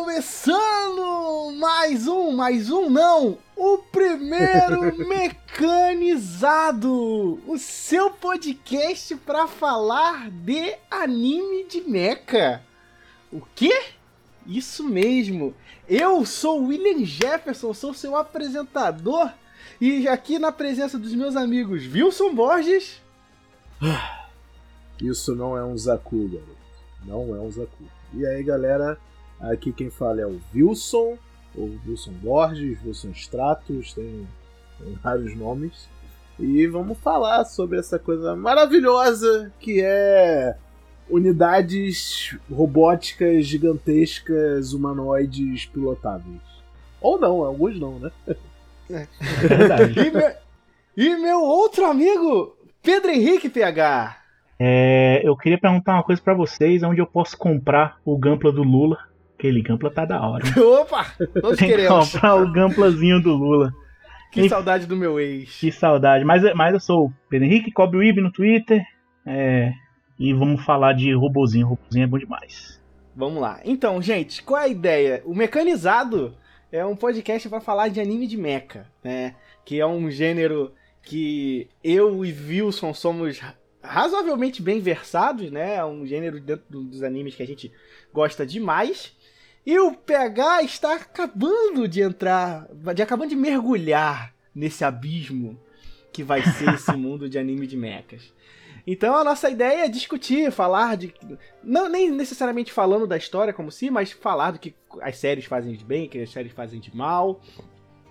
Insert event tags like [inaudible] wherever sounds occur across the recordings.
começando mais um, mais um não, o primeiro [laughs] mecanizado, o seu podcast para falar de anime de mecha. O quê? Isso mesmo. Eu sou William Jefferson, sou seu apresentador e aqui na presença dos meus amigos Wilson Borges. Isso não é um Zaku, garoto. Não é um Zaku. E aí, galera, aqui quem fala é o Wilson, ou Wilson Borges, Wilson Stratos, tem, tem vários nomes. E vamos falar sobre essa coisa maravilhosa que é unidades robóticas gigantescas humanoides pilotáveis. Ou não, alguns não, né? É verdade. e, meu, e meu outro amigo, Pedro Henrique PH. É, eu queria perguntar uma coisa para vocês, onde eu posso comprar o Gampla do Lula? Aquele Gampla tá da hora. [laughs] Opa! Nós Tem que comprar o Gamplazinho do Lula. Que e, saudade do meu ex. Que saudade. Mas, mas eu sou o Pedro Henrique, cobre o IB no Twitter. É, e vamos falar de robozinho. Robozinho é bom demais. Vamos lá. Então, gente, qual é a ideia? O Mecanizado é um podcast para falar de anime de mecha, né? Que é um gênero que eu e Wilson somos razoavelmente bem versados, né? É um gênero dentro dos animes que a gente gosta demais. E o PH está acabando de entrar, de acabando de mergulhar nesse abismo que vai ser esse [laughs] mundo de anime de mechas. Então a nossa ideia é discutir, falar de. Não nem necessariamente falando da história como si, mas falar do que as séries fazem de bem, que as séries fazem de mal,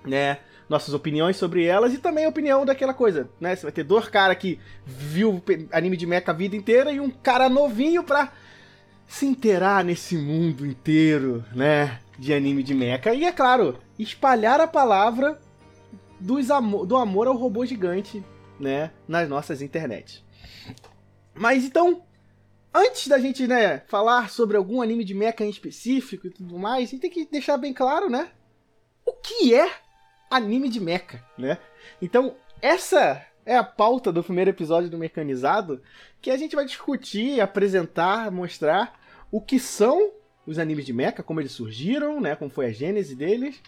né? Nossas opiniões sobre elas e também a opinião daquela coisa, né? Você vai ter dois caras que viu anime de mecha a vida inteira e um cara novinho pra se inteirar nesse mundo inteiro, né? De anime de mecha. E é claro, espalhar a palavra dos amo do amor ao robô gigante, né? Nas nossas internets. Mas então, antes da gente, né, falar sobre algum anime de mecha em específico e tudo mais, a gente tem que deixar bem claro, né? O que é anime de mecha, né? Então, essa é a pauta do primeiro episódio do Mecanizado, que a gente vai discutir, apresentar, mostrar o que são os animes de mecha, como eles surgiram, né, como foi a gênese deles,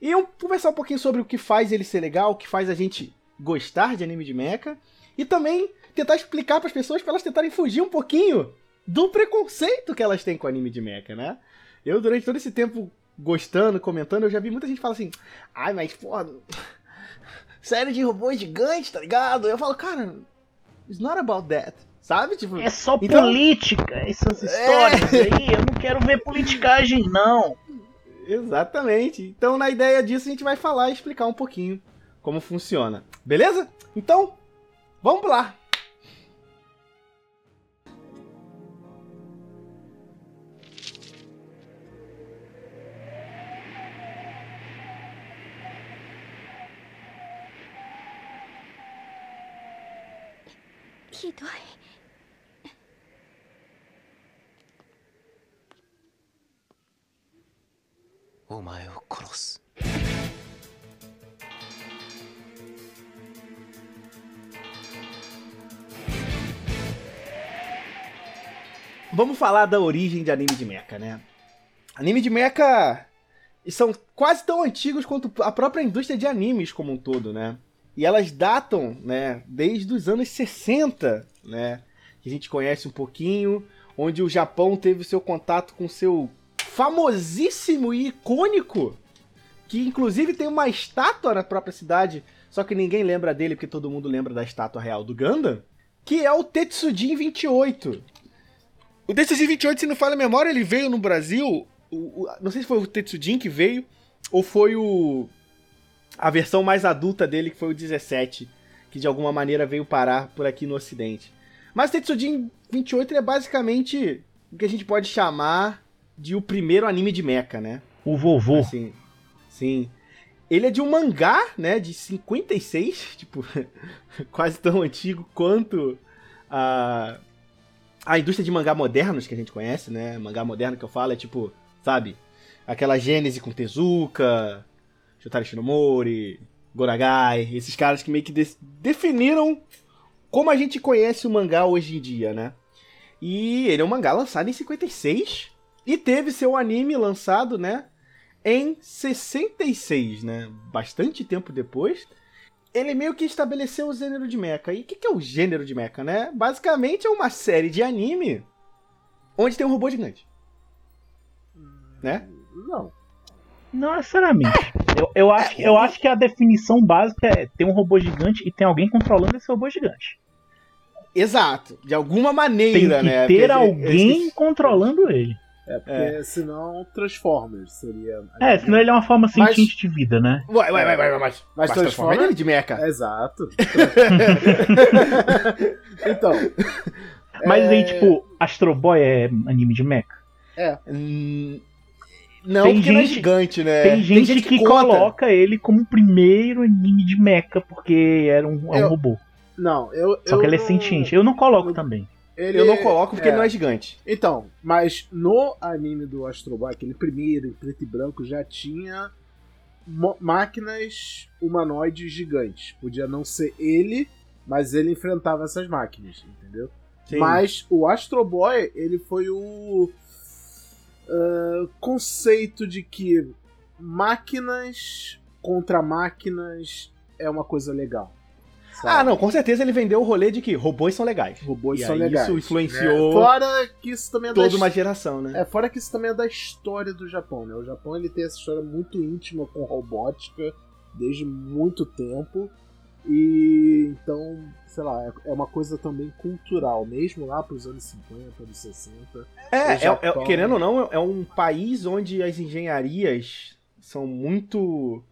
e conversar um pouquinho sobre o que faz ele ser legal, o que faz a gente gostar de anime de mecha, e também tentar explicar para as pessoas para elas tentarem fugir um pouquinho do preconceito que elas têm com anime de mecha, né? Eu, durante todo esse tempo gostando, comentando, eu já vi muita gente falar assim: ai, mas porra, [laughs] série de robôs gigantes, tá ligado? Eu falo, cara, it's not about that. Sabe? Tipo, é só então... política, essas é. histórias é... aí. Eu não quero ver politicagem, não. Exatamente. Então, na ideia disso, a gente vai falar e explicar um pouquinho como funciona. Beleza? Então, vamos lá! Vamos falar da origem de anime de mecha, né? Anime de mecha são quase tão antigos quanto a própria indústria de animes como um todo, né? E elas datam, né, desde os anos 60, né? Que a gente conhece um pouquinho, onde o Japão teve o seu contato com seu famosíssimo e icônico, que inclusive tem uma estátua na própria cidade, só que ninguém lembra dele porque todo mundo lembra da estátua real do Gundam, que é o Tetsujin 28. O Tetsujin 28, se não falha a memória, ele veio no Brasil, o, o, não sei se foi o Tetsujin que veio, ou foi o a versão mais adulta dele, que foi o 17, que de alguma maneira veio parar por aqui no ocidente. Mas Tetsujin 28 é basicamente o que a gente pode chamar de o primeiro anime de mecha, né? O vovô. Assim, sim. Ele é de um mangá, né, de 56, [laughs] tipo, quase tão antigo quanto a a indústria de mangá modernos que a gente conhece, né? Mangá moderno que eu falo é tipo, sabe? Aquela gênese com Tezuka, Shotari Shinomori, Goragai, esses caras que meio que de definiram como a gente conhece o mangá hoje em dia, né? E ele é um mangá lançado em 56, E teve seu anime lançado, né? Em 66, né? Bastante tempo depois. Ele meio que estabeleceu o gênero de mecha. E o que, que é o gênero de mecha, né? Basicamente é uma série de anime onde tem um robô gigante. Né? Não. Não necessariamente. Eu, eu, acho, eu acho que a definição básica é ter um robô gigante e tem alguém controlando esse robô gigante. Exato. De alguma Tem maneira, que né? ter Porque alguém controlando ele. É porque senão Transformers seria. É, senão ele é uma forma Mas- sentiente de vida, né? Ué, ué, ué, ué, ué, mas, Mas mas transforma- ele de mecha. Exato. [laughs] [laughs] então. Mas é, aí, tipo, Astro Boy é anime de mecha. Hum, Não, Tem porque não é gente- gigante, né? Tem gente, que, conta. coloca ele como o primeiro anime de mecha, porque era um, é um Eu- robô. Não, eu. Só eu que ele é sentiente. Eu não coloco eu- também. Ele- Eu não coloco porque é. ele não é gigante. Então, mas no anime do Astro Boy, aquele primeiro, em preto e branco, já tinha máquinas humanoides gigantes. Podia não ser ele, mas ele enfrentava essas máquinas, entendeu? Sim. Mas o Astro Boy, ele foi o ah, conceito de que máquinas contra máquinas é uma coisa legal. Sabe? Ah, não, com certeza ele vendeu o rolê de que robôs são legais. Robôs E são legais. isso influenciou né? Fora que isso também é da Toda uma geração, né? É, fora que isso também é da história do Japão, né? O Japão ele tem essa história muito íntima com robótica desde muito tempo. E então, sei lá, é- é uma coisa também cultural, mesmo lá pros anos 50, anos 60. É, é- é- Japão- querendo ou não, é um país onde as engenharias são muito.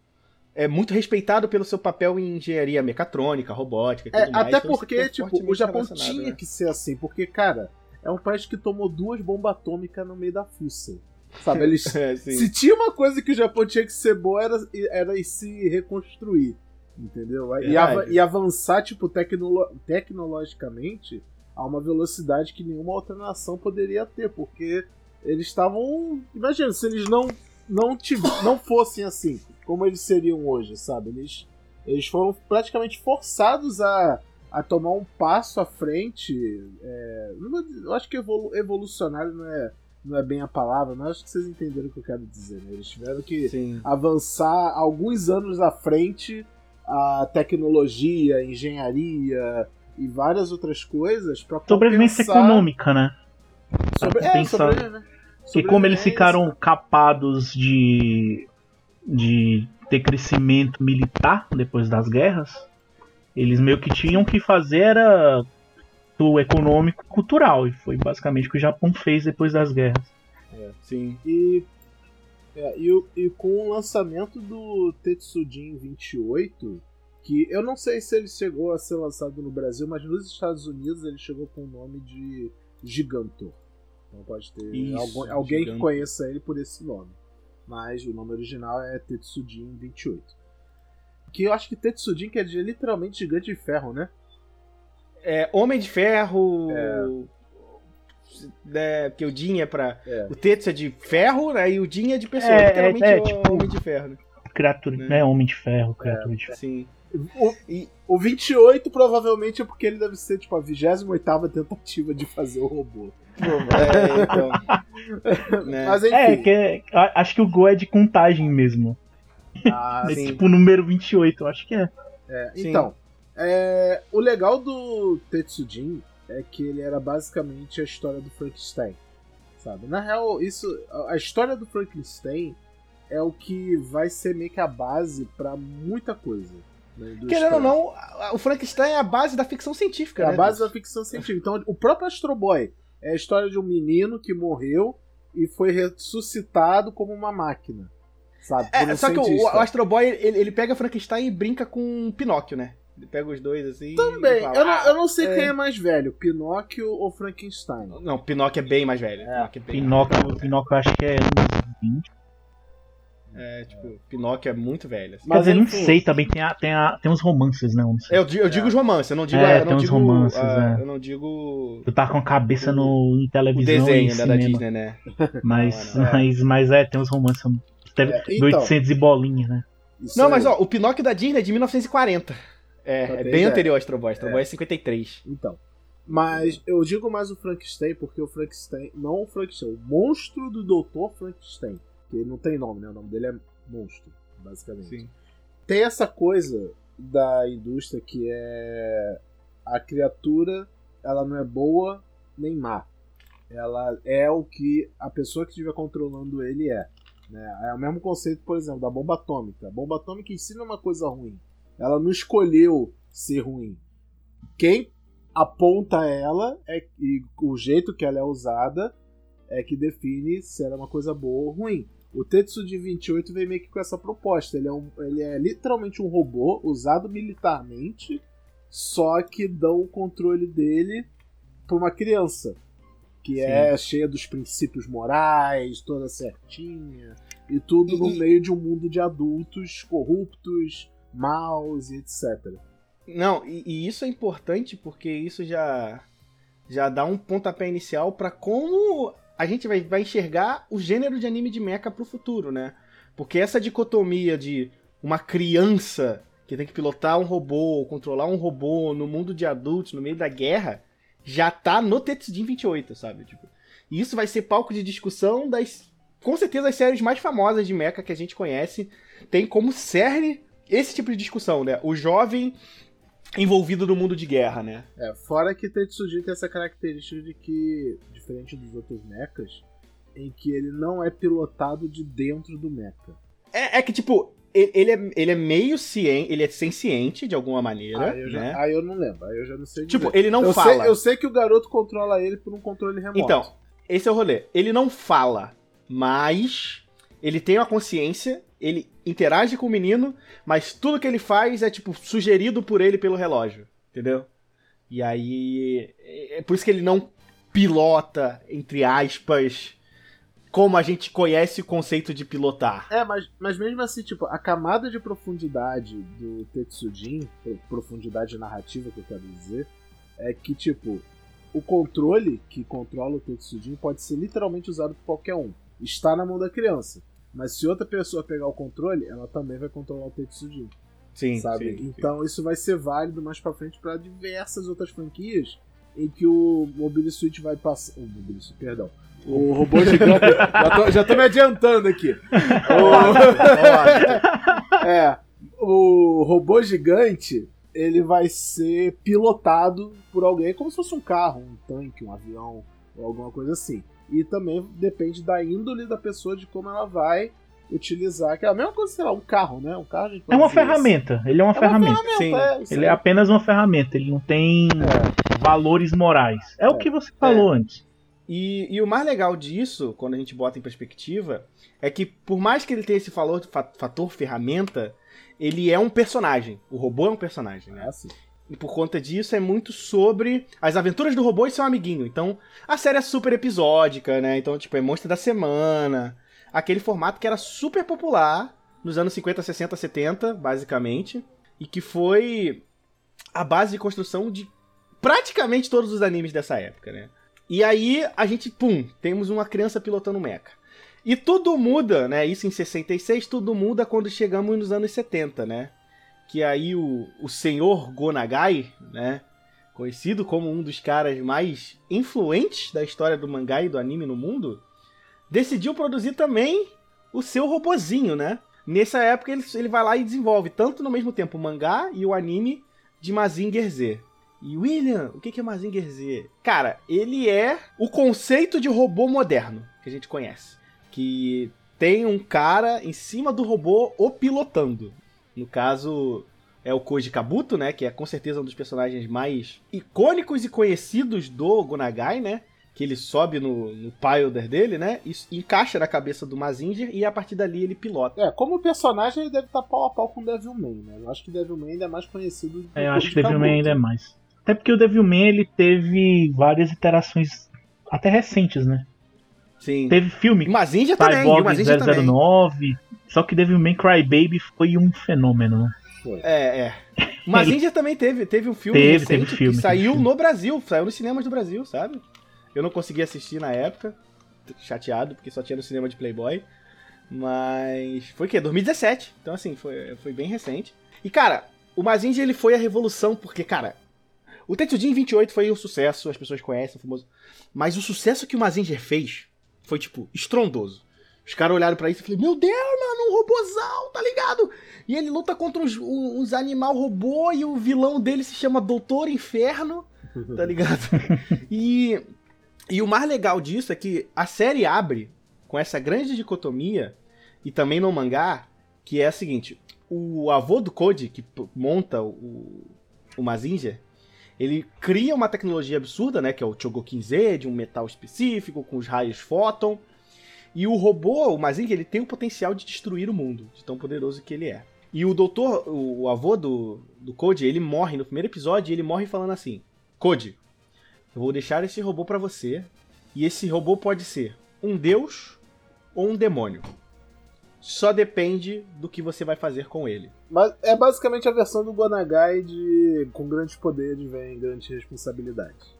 É muito respeitado pelo seu papel em engenharia mecatrônica, robótica e tudo É, mais. até então porque, é tipo, o Japão tinha né? que ser assim, porque, cara, é um país que tomou duas bombas atômicas no meio da fuça. Sabe, eles [laughs] É. Se tinha uma coisa que o Japão tinha que ser bom, era, era se reconstruir. Entendeu? E, ava- e avançar, tipo, tecnolo- tecnologicamente a uma velocidade que nenhuma outra nação poderia ter, porque eles estavam. Imagina, se eles não, não, tiv- não fossem assim, como eles seriam hoje, sabe? Eles, eles foram praticamente forçados a, a tomar um passo à frente. é, eu acho que evolu- evolucionário não é, não é bem a palavra, mas acho que vocês entenderam o que eu quero dizer. Né? Eles tiveram que Sim. avançar alguns anos à frente a tecnologia, a engenharia e várias outras coisas para Sobrevivência econômica, né? Sobre, é, pensar. sobre, né? E como eles ficaram capados de, de ter crescimento militar depois das guerras, eles meio que tinham que fazer era do econômico e cultural. E foi basicamente o que o Japão fez depois das guerras. Sim. E, é, e, o- e com o lançamento do Tetsujin 28, que eu não sei se ele chegou a ser lançado no Brasil, mas nos Estados Unidos ele chegou com o nome de Gigantor. Então pode ter Isso, algum- alguém que conheça ele por esse nome. Mas o nome original é Tetsujin 28. Que eu acho que Tetsujin quer dizer literalmente gigante de ferro, né? É, Homem de Ferro. É, porque o Jin é pra. É. O Tetsu é de ferro, né? E o Jin é de pessoa. É, literalmente é, é, tipo- Homem de Ferro, né? Criatura, Né? né? Homem de ferro, criatura de ferro. Sim. O, E- o 28 provavelmente é porque ele deve ser tipo a 28 tentativa de fazer o robô. É, então. [laughs] né? Mas enfim. É, que é- a- acho que o Go é de contagem mesmo. Ah, [laughs] É sim. tipo o número 28, eu acho que é. É, então, é, o legal do Tetsujin é que ele era basicamente a história do Frankenstein, sabe? Na real, isso, a- a história do Frankenstein é o que vai ser meio que a base pra muita coisa. indústria. Querendo ou não, a- o Frankenstein é a base da ficção científica, é a né? base da ficção científica. Então, o próprio Astro Boy é a história de um menino que morreu e foi ressuscitado como uma máquina, sabe? É, um só que o, cientista. o Astro Boy, ele, ele pega Frankenstein e brinca com Pinóquio, né? Ele pega os dois assim. Também, e fala, eu não, "Ah, eu não sei é." quem é mais velho, Pinóquio ou Frankenstein. Não, Pinóquio é bem mais velho. Pinóquio é bem Pinóquio, Pinóquio eu acho que é uns 20. É, tipo, Pinóquio é muito velho. assim. Mas Quer dizer, não sei também, tem, a, tem, a, tem uns romances, né? Eu, eu digo os romances, eu não digo. É, eu não tem uns digo, romances, ah, é. Eu não digo. Eu tava com a cabeça no, em O televisão desenho e né, da cinema. Disney, né? [laughs] Mas, Não, não, mas, mas é, tem uns romances. Deve, É, do então. 800 e bolinha, né? Não, aí. mas ó, o Pinóquio da Disney é de 1940. É, Pra é bem ideia. anterior ao Astro Boy. Astro Boy é 53. Então. Mas eu digo mais o Frankenstein porque o Frankenstein, não o Frankenstein, o monstro do Dr. Frankenstein, que não tem nome, né? O nome dele é monstro, basicamente. Sim. Tem essa coisa da indústria que é a criatura, ela não é boa nem má. Ela é o que a pessoa que estiver controlando ele é. Né? É o mesmo conceito, por exemplo, da bomba atômica. A bomba atômica ensina uma coisa ruim. Ela não escolheu ser ruim. Quem aponta ela é, e o jeito que ela é usada é que define se ela é uma coisa boa ou ruim. O Tetsu de 28 vem meio que com essa proposta. Ele é, um, ele é literalmente um robô usado militarmente, só que dão o controle dele para uma criança. Que Sim. é cheia dos princípios morais, toda certinha, e tudo e, no meio de um mundo de adultos corruptos, maus e etc. Não, e, e, isso é importante porque isso já já dá um pontapé inicial para como a gente vai, vai enxergar o gênero de anime de mecha pro futuro, né? Porque essa dicotomia de uma criança que tem que pilotar um robô, controlar um robô no mundo de adultos, no meio da guerra, já tá no Tetsujin 28, sabe? Tipo, e isso vai ser palco de discussão das com certeza as séries mais famosas de mecha que a gente conhece tem como cerne esse tipo de discussão, né? O jovem envolvido no mundo de guerra, né? É, fora que Tetsuji tem essa característica de que, diferente dos outros mechas, em que ele não é pilotado de dentro do mecha. É, é que, tipo, ele é, ele é meio ciente, ele é senciente de alguma maneira. Ah, eu, já, né? ah, eu não lembro, aí eu já não sei Tipo, ele não eu fala. Sei, eu sei que o garoto controla ele por um controle remoto. Então, esse é o rolê. Ele não fala, mas ele tem uma consciência ele interage com o menino, mas tudo que ele faz é, tipo, sugerido por ele pelo relógio, entendeu? E aí. É por isso que ele não pilota, entre aspas, como a gente conhece o conceito de pilotar. É, mas, mas mesmo assim, tipo, a camada de profundidade do Tetsujin, profundidade narrativa que eu quero dizer, é que, tipo, o controle que controla o Tetsujin pode ser literalmente usado por qualquer um. Está na mão da criança. Mas se outra pessoa pegar o controle, ela também vai controlar o Tetsujin. Sim, sabe? Sim, então sim. isso vai ser válido mais para frente para diversas outras franquias em que o Mobile Suit vai passar. O Mobile Suit, perdão. O robô gigante. já, tô, já tô me adiantando aqui. [laughs] o... é. O robô gigante ele vai ser pilotado por alguém como se fosse um carro, um tanque, um avião ou alguma coisa assim. E também depende da índole da pessoa, de como ela vai utilizar. Que é a mesma coisa, sei lá, um carro, né? Um carro É uma ferramenta. Isso. Ele é uma é ferramenta. Uma ferramenta Sim. É, ele é apenas uma ferramenta. Ele não tem é. valores morais. É, o é. que você falou é. antes. E, e, o mais legal disso, quando a gente bota em perspectiva, é que por mais que ele tenha esse fator, fator ferramenta, ele é um personagem. O robô é um personagem, né? É e por conta disso é muito sobre as aventuras do robô e seu amiguinho. Então, a série é super episódica, né? Então, tipo, é monstro da semana. Aquele formato que era super popular nos anos 50, 60, 70, basicamente. E que foi a base de construção de praticamente todos os animes dessa época, né? E aí a gente, pum, temos uma criança pilotando um mecha. E tudo muda, né? Isso em 66, tudo muda quando chegamos nos anos 70, né? Que aí o, o senhor Gonagai, né, conhecido como um dos caras mais influentes da história do mangá e do anime no mundo, decidiu produzir também o seu robozinho, né? Nessa época ele, ele vai lá e desenvolve tanto no mesmo tempo o mangá e o anime de Mazinger Z. E William, o que é Mazinger Z? Cara, ele é o conceito de robô moderno que a gente conhece. Que tem um cara em cima do robô o pilotando. No caso, é o Koji Kabuto, né? Que é com certeza um dos personagens mais icônicos e conhecidos do Gonagai, né? Que ele sobe no, no Pilder dele, né? E encaixa na cabeça do Mazinger e a partir dali ele pilota. É, como personagem ele deve estar pau a pau com o Devilman, né? Eu acho que Devilman ainda é mais conhecido do É, eu acho que Devilman ainda é mais. Até porque o Devilman ele teve várias iterações até recentes, né? Sim. Teve filme. Mazinger também, Cyborg Mazinger 009. Também. Só que Devilman Crybaby foi um fenômeno, né? É, é. Mas [laughs] Índia também teve, teve um filme teve, recente teve filme, que saiu filme. no Brasil, saiu nos cinemas do Brasil, sabe? Eu não consegui assistir na época, chateado, porque só tinha no cinema de Playboy. Mas foi o quê? 2017. Então, assim, foi, foi bem recente. E, cara, o Mazinger ele foi a revolução, porque, cara, O Tetsujin 28 foi um sucesso, as pessoas conhecem, famoso. Mas o sucesso que o Mazinger fez foi, tipo, estrondoso. Os caras olharam para isso e falaram, meu Deus, mano, um robôzão, tá ligado? E ele luta contra uns, uns animal robô e o vilão dele se chama Doutor Inferno, tá ligado? [laughs] e, e o mais legal disso é que a série abre com essa grande dicotomia, e também no mangá, que é a seguinte, o avô do Code, que monta o, o Mazinger, ele cria uma tecnologia absurda, né, que é o Chogokin Z, de um metal específico, com os raios fóton, e o robô, o Mazinger, ele tem o potencial de destruir o mundo, de tão poderoso que ele é. E o doutor, o, o avô do, do Code, ele morre no primeiro episódio, ele morre falando assim: Code, eu vou deixar esse robô para você, e esse robô pode ser um deus ou um demônio. Só depende do que você vai fazer com ele. Mas é basicamente a versão do Gonagai de com grandes poderes vem grandes responsabilidades.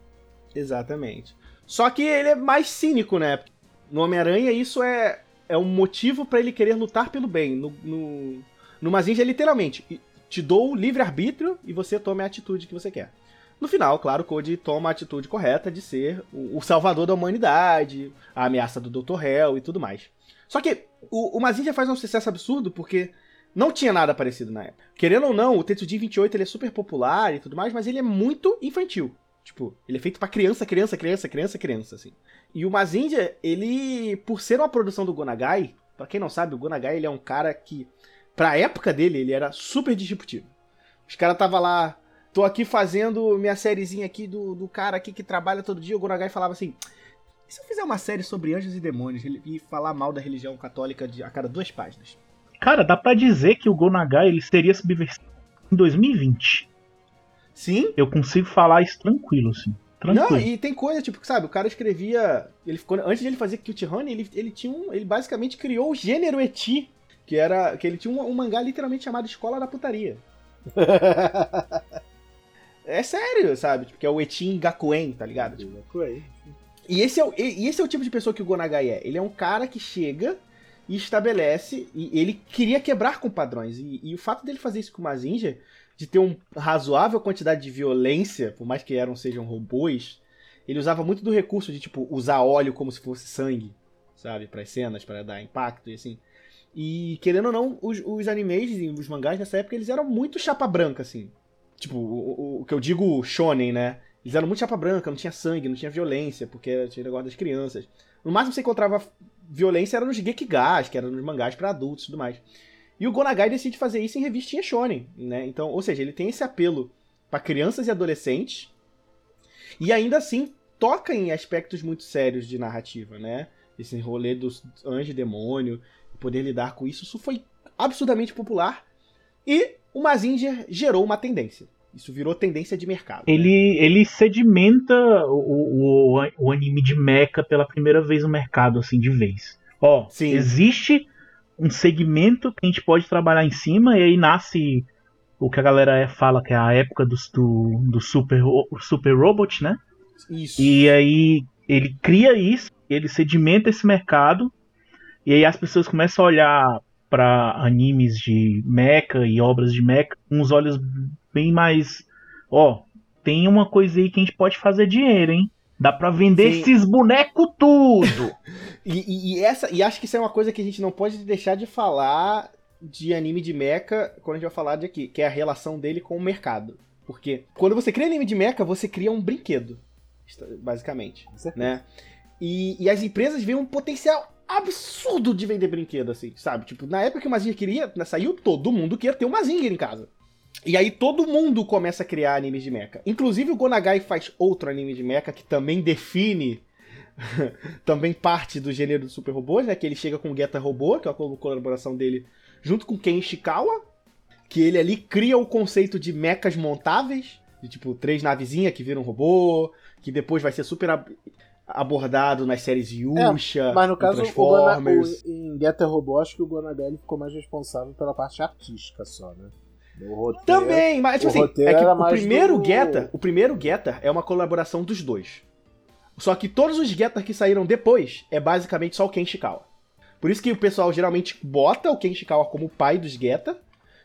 Exatamente. Só que ele é mais cínico, né? No Homem-Aranha, isso é, é um motivo para ele querer lutar pelo bem. No, no, no Mazinja literalmente: te dou o livre-arbítrio e você tome a atitude que você quer. No final, claro, Cody toma a atitude correta de ser o, o salvador da humanidade, a ameaça do Dr. Hell e tudo mais. Só que o, o Mazinja faz um sucesso absurdo porque não tinha nada parecido na época. Querendo ou não, o Tetsujin 28 ele é super popular e tudo mais, mas ele é muito infantil. Tipo, ele é feito para criança, criança, criança, criança, criança, assim. E o Mazinja, ele, por ser uma produção do Gonagai, para quem não sabe, o Gonagai ele é um cara que, pra época dele, ele era super disruptivo. Os caras tava lá, tô aqui fazendo minha sériezinha aqui do, do cara aqui que trabalha todo dia, o Gonagai falava assim, e se eu fizer uma série sobre anjos e demônios e falar mal da religião católica de, a cada duas páginas? Cara, dá para dizer que o Gonagai ele seria subversivo em 2020. Sim. Eu consigo falar isso tranquilo, assim. Tranquilo. Não, e tem coisa, tipo, sabe, o cara escrevia. Ele ficou, antes de ele fazer Cute Honey, ele, ele tinha um. Ele basicamente criou o gênero eti. Que era. Que ele tinha um, um mangá literalmente chamado Escola da Putaria. [laughs] é sério, sabe? Tipo, que é o Etin Gakuen, tá ligado? Tipo, Gakuen. E esse, é o, e esse é o tipo de pessoa que o Gonagai é. Ele é um cara que chega e estabelece. E ele queria quebrar com padrões. E, e o fato dele fazer isso com o Mazinger de ter uma razoável quantidade de violência, por mais que eram sejam robôs, ele usava muito do recurso de tipo usar óleo como se fosse sangue, sabe, para as cenas, para dar impacto e assim. E querendo ou não, os, os animes e os mangás nessa época eles eram muito chapa branca assim. Tipo, o, o, o que eu digo shonen, né? Eles eram muito chapa branca, não tinha sangue, não tinha violência, porque tinha negócio das crianças. No máximo você encontrava violência era nos Gekigas, que eram nos mangás para adultos e tudo mais. E o Gonagai decide fazer isso em revistinha shonen, né? Então, ou seja, ele tem esse apelo para crianças e adolescentes e ainda assim toca em aspectos muito sérios de narrativa, né? Esse rolê dos anjo e demônio, poder lidar com isso, isso foi absurdamente popular e o Mazinger gerou uma tendência. Isso virou tendência de mercado. Ele, né? ele sedimenta o, o, o anime de mecha pela primeira vez no mercado, assim, de vez. Ó, Sim. existe um segmento que a gente pode trabalhar em cima, e aí nasce o que a galera fala que é a época do, do, do super, super Robot, né? Isso. E aí ele cria isso, ele sedimenta esse mercado, e aí as pessoas começam a olhar para animes de mecha e obras de mecha com uns olhos bem mais. Ó, tem uma coisa aí que a gente pode fazer dinheiro, hein? Dá pra vender Sim. esses bonecos tudo! [laughs] e, e, essa, e acho que isso é uma coisa que a gente não pode deixar de falar de anime de mecha quando a gente vai falar de aqui, que é a relação dele com o mercado. Porque quando você cria anime de mecha, você cria um brinquedo, basicamente, né? E, e, as empresas veem um potencial absurdo de vender brinquedo, assim, sabe? Tipo, na época que o Mazinger queria, né, saiu todo mundo queria ter um Mazinger em casa. E aí todo mundo começa a criar animes de mecha. Inclusive o Gonagai faz outro anime de mecha que também define [laughs] também parte do gênero do super robôs, né? Que ele chega com o Geta Robô, que é a colaboração dele, junto com Ken Ishikawa, que ele ali cria o conceito de mechas montáveis, de tipo três navezinhas que viram um robô, que depois vai ser super ab abordado nas séries Yusha, é, mas no caso Transformers. O, em Geta Robô, acho que o Gonagai ficou mais responsável pela parte artística só, né? Roteiro, Também, mas tipo assim, é que o primeiro do... Getter, o primeiro Getter é uma colaboração dos dois. Só que todos os Getter que saíram depois é basicamente só o Ken Shikawa. Por isso que o pessoal geralmente bota o Ken Shikawa como pai dos Getter,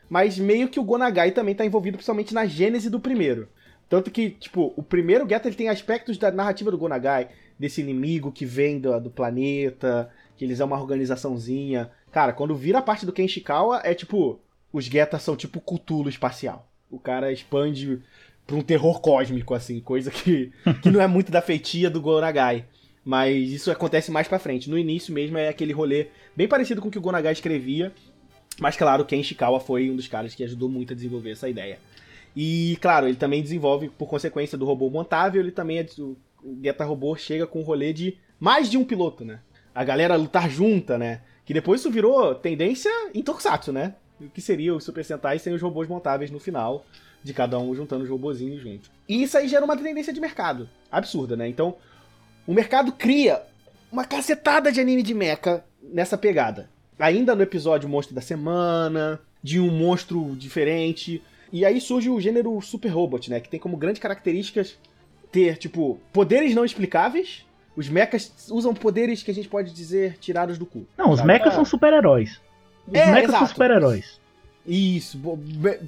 mas meio que o Gonagai também tá envolvido principalmente na gênese do primeiro. Tanto que, tipo, o primeiro Geta ele tem aspectos da narrativa do Gonagai, desse inimigo que vem do, do planeta, que eles é uma organizaçãozinha. Cara, quando vira a parte do Kenshikawa, é tipo, os Getas são tipo Cthulhu espacial. O cara expande pra um terror cósmico, assim, coisa que, [laughs] que não é muito da feitia do Gonagai. Mas isso acontece mais pra frente. No início mesmo é aquele rolê bem parecido com o que o Gonagai escrevia. Mas claro, Ken Ishikawa foi um dos caras que ajudou muito a desenvolver essa ideia. E claro, ele também desenvolve, por consequência do robô montável, ele também é, o Geta Robô chega com um rolê de mais de um piloto, né? A galera lutar junta, né? Que depois isso virou tendência em Tokusatsu, né? O que seria o Super Sentai sem os robôs montáveis no final, de cada um juntando os robôzinhos junto. E isso aí gera uma tendência de mercado. Absurda, né? Então, o mercado cria uma cacetada de anime de mecha nessa pegada. Ainda no episódio Monstro da Semana, de um monstro diferente. E aí surge o gênero Super Robot, né? Que tem como grandes características ter, tipo, poderes não explicáveis. Os mechas usam poderes que a gente pode dizer tirados do cu. Não, os mechas É. são super-heróis. Os É, mechas são super-heróis. Isso,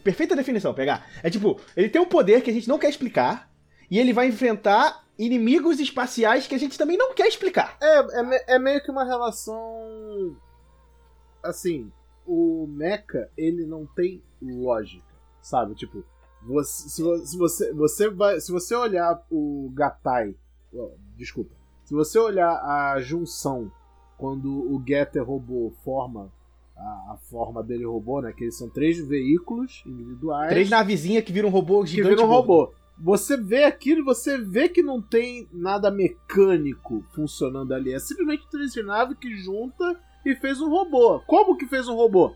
perfeita definição, pegar. É tipo, ele tem um poder que a gente não quer explicar e ele vai enfrentar inimigos espaciais que a gente também não quer explicar. É, é, é meio que uma relação. Assim, o Mecha, ele não tem lógica, sabe? Tipo, você, se, vo- se você, você vai. Se você olhar o Gatai. Desculpa. Se você olhar a junção quando o Getter robô forma a, a forma dele robô, né? Que eles são três veículos individuais Três navezinhas que viram robô que gigante. vira um gordo. robô. Você vê aquilo você vê que não tem nada mecânico funcionando ali. É simplesmente três nave que junta e fez um robô. Como que fez um robô?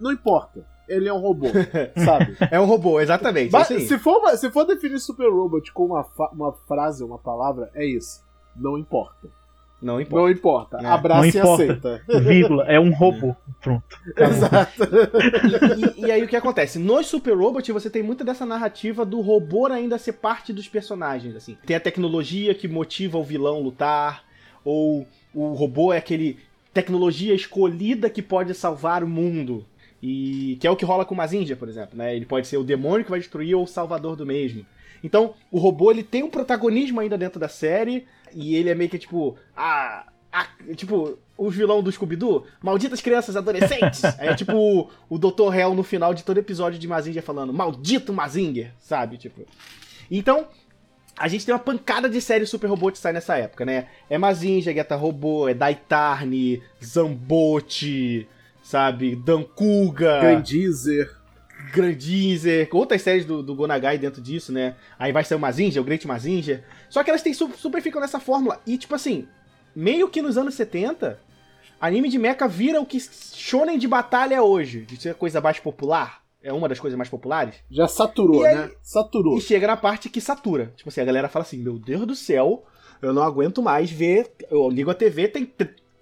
Não importa. Ele é um robô, [laughs] sabe? É um robô, exatamente. Ba- é se, for, se for definir Super Robot com uma, uma frase, uma palavra, é isso. Não importa. Não importa. Não importa. É. Abraça Não e importa. aceita. Vírgula, é um [laughs] robô. Pronto. Exato. E, e- e aí o que acontece? Nos Super Robot você tem muita dessa narrativa do robô ainda ser parte dos personagens, assim. Tem a tecnologia que motiva o vilão lutar, ou o robô é aquele tecnologia escolhida que pode salvar o mundo. E que é o que rola com o Mazinger, por exemplo, né? Ele pode ser o demônio que vai destruir ou o salvador do mesmo. Então, o robô ele tem um protagonismo ainda dentro da série e ele é meio que tipo, ah, ah, tipo, o vilão do Scooby-Doo, malditas crianças adolescentes. [laughs] é tipo o, o Dr. Hell no final de todo episódio de Mazinger falando, maldito Mazinger, sabe? Tipo. Então, a gente tem uma pancada de séries super robô que sai nessa época, né? É Mazinger, Geta Robô, é Daitarni, Zambote, sabe? Dankuga. Grandizer. Grandizer, outras séries do, do Gonagai dentro disso, né? Aí vai ser o Mazinger, o Great Mazinger. Só que elas têm, su- super ficam nessa fórmula. E, tipo assim, meio que nos anos 70, anime de mecha vira o que shonen de batalha é hoje. De ser a coisa mais popular. É uma das coisas mais populares. Já saturou, aí- né? Saturou. E chega na parte que satura. Tipo assim, a galera fala assim: Meu Deus do céu, eu não aguento mais ver. Eu ligo a TV, tem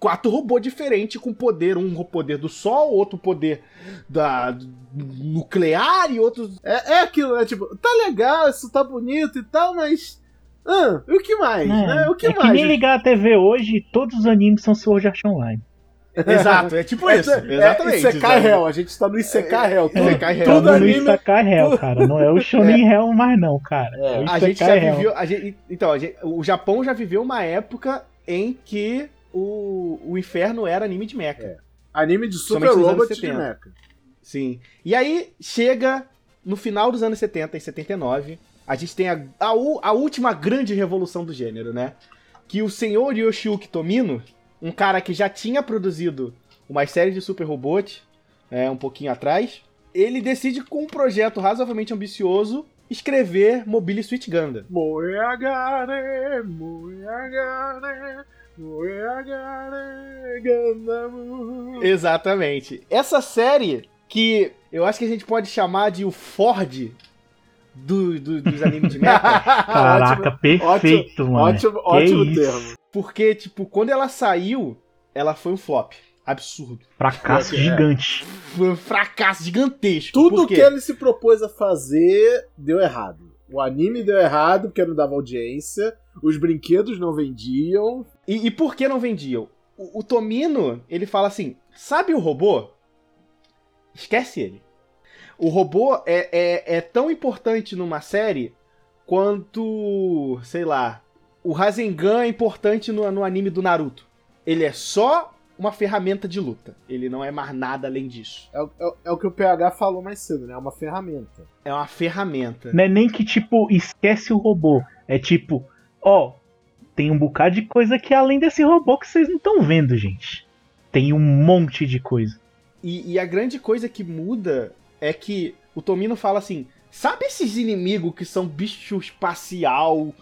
quatro robôs diferentes com poder. Um poder do sol, outro poder da nuclear e outro. É, é aquilo, né? Tipo, tá legal, isso tá bonito e tal, mas. Ah, e o que mais? né? O que é que mais? nem ligar a TV hoje, todos os animes são Sword Art Online. [laughs] Exato, é tipo [laughs] isso. É, Exatamente. É, Hell, a gente tá no Hell. É, Hell. Tudo Tudo no Hell, cara. Não é o [laughs] Shonen Hell mais não, cara. É, o A gente já Hell. viveu. a gente- então, a gente- o Japão já viveu uma época em que o, o inferno era anime de mecha. Anime de Super Robot de 70. Mecha. Sim. E aí chega no final dos anos 70, em 79, a gente tem a, a, a última grande revolução do gênero, né? Que o senhor Yoshiyuki Tomino, um cara que já tinha produzido umas séries de Super Robot, é, um pouquinho atrás, ele decide com um projeto razoavelmente ambicioso escrever Mobile Suit Gundam. Moeagare, Gandamu. Exatamente. Essa série que eu acho que a gente pode chamar de o Ford do- do- dos animes de mecha. [laughs] Caraca, perfeito, mano. Ótimo, ótimo isso? termo. Porque, tipo, quando ela saiu, ela foi um flop. Absurdo. Fracasso É. gigante. Foi um fracasso gigantesco. Tudo que ele se propôs a fazer deu errado. O anime deu errado porque não dava audiência, os brinquedos não vendiam. E, e por que não vendiam? O, o Tomino, ele fala assim: sabe o robô? Esquece ele. O robô é, é, é tão importante numa série quanto, sei lá, o Rasengan é importante no, no anime do Naruto. Ele é só uma ferramenta de luta. Ele não é mais nada além disso. É, o- é é o que o PH falou mais cedo, né? É uma ferramenta. É uma ferramenta. Não é nem que, tipo, esquece o robô. É tipo, ó, tem um bocado de coisa aqui além desse robô que vocês não estão vendo, gente. Tem um monte de coisa. E, e a grande coisa que muda é que o Tomino fala assim: sabe esses inimigos que são bicho espacial,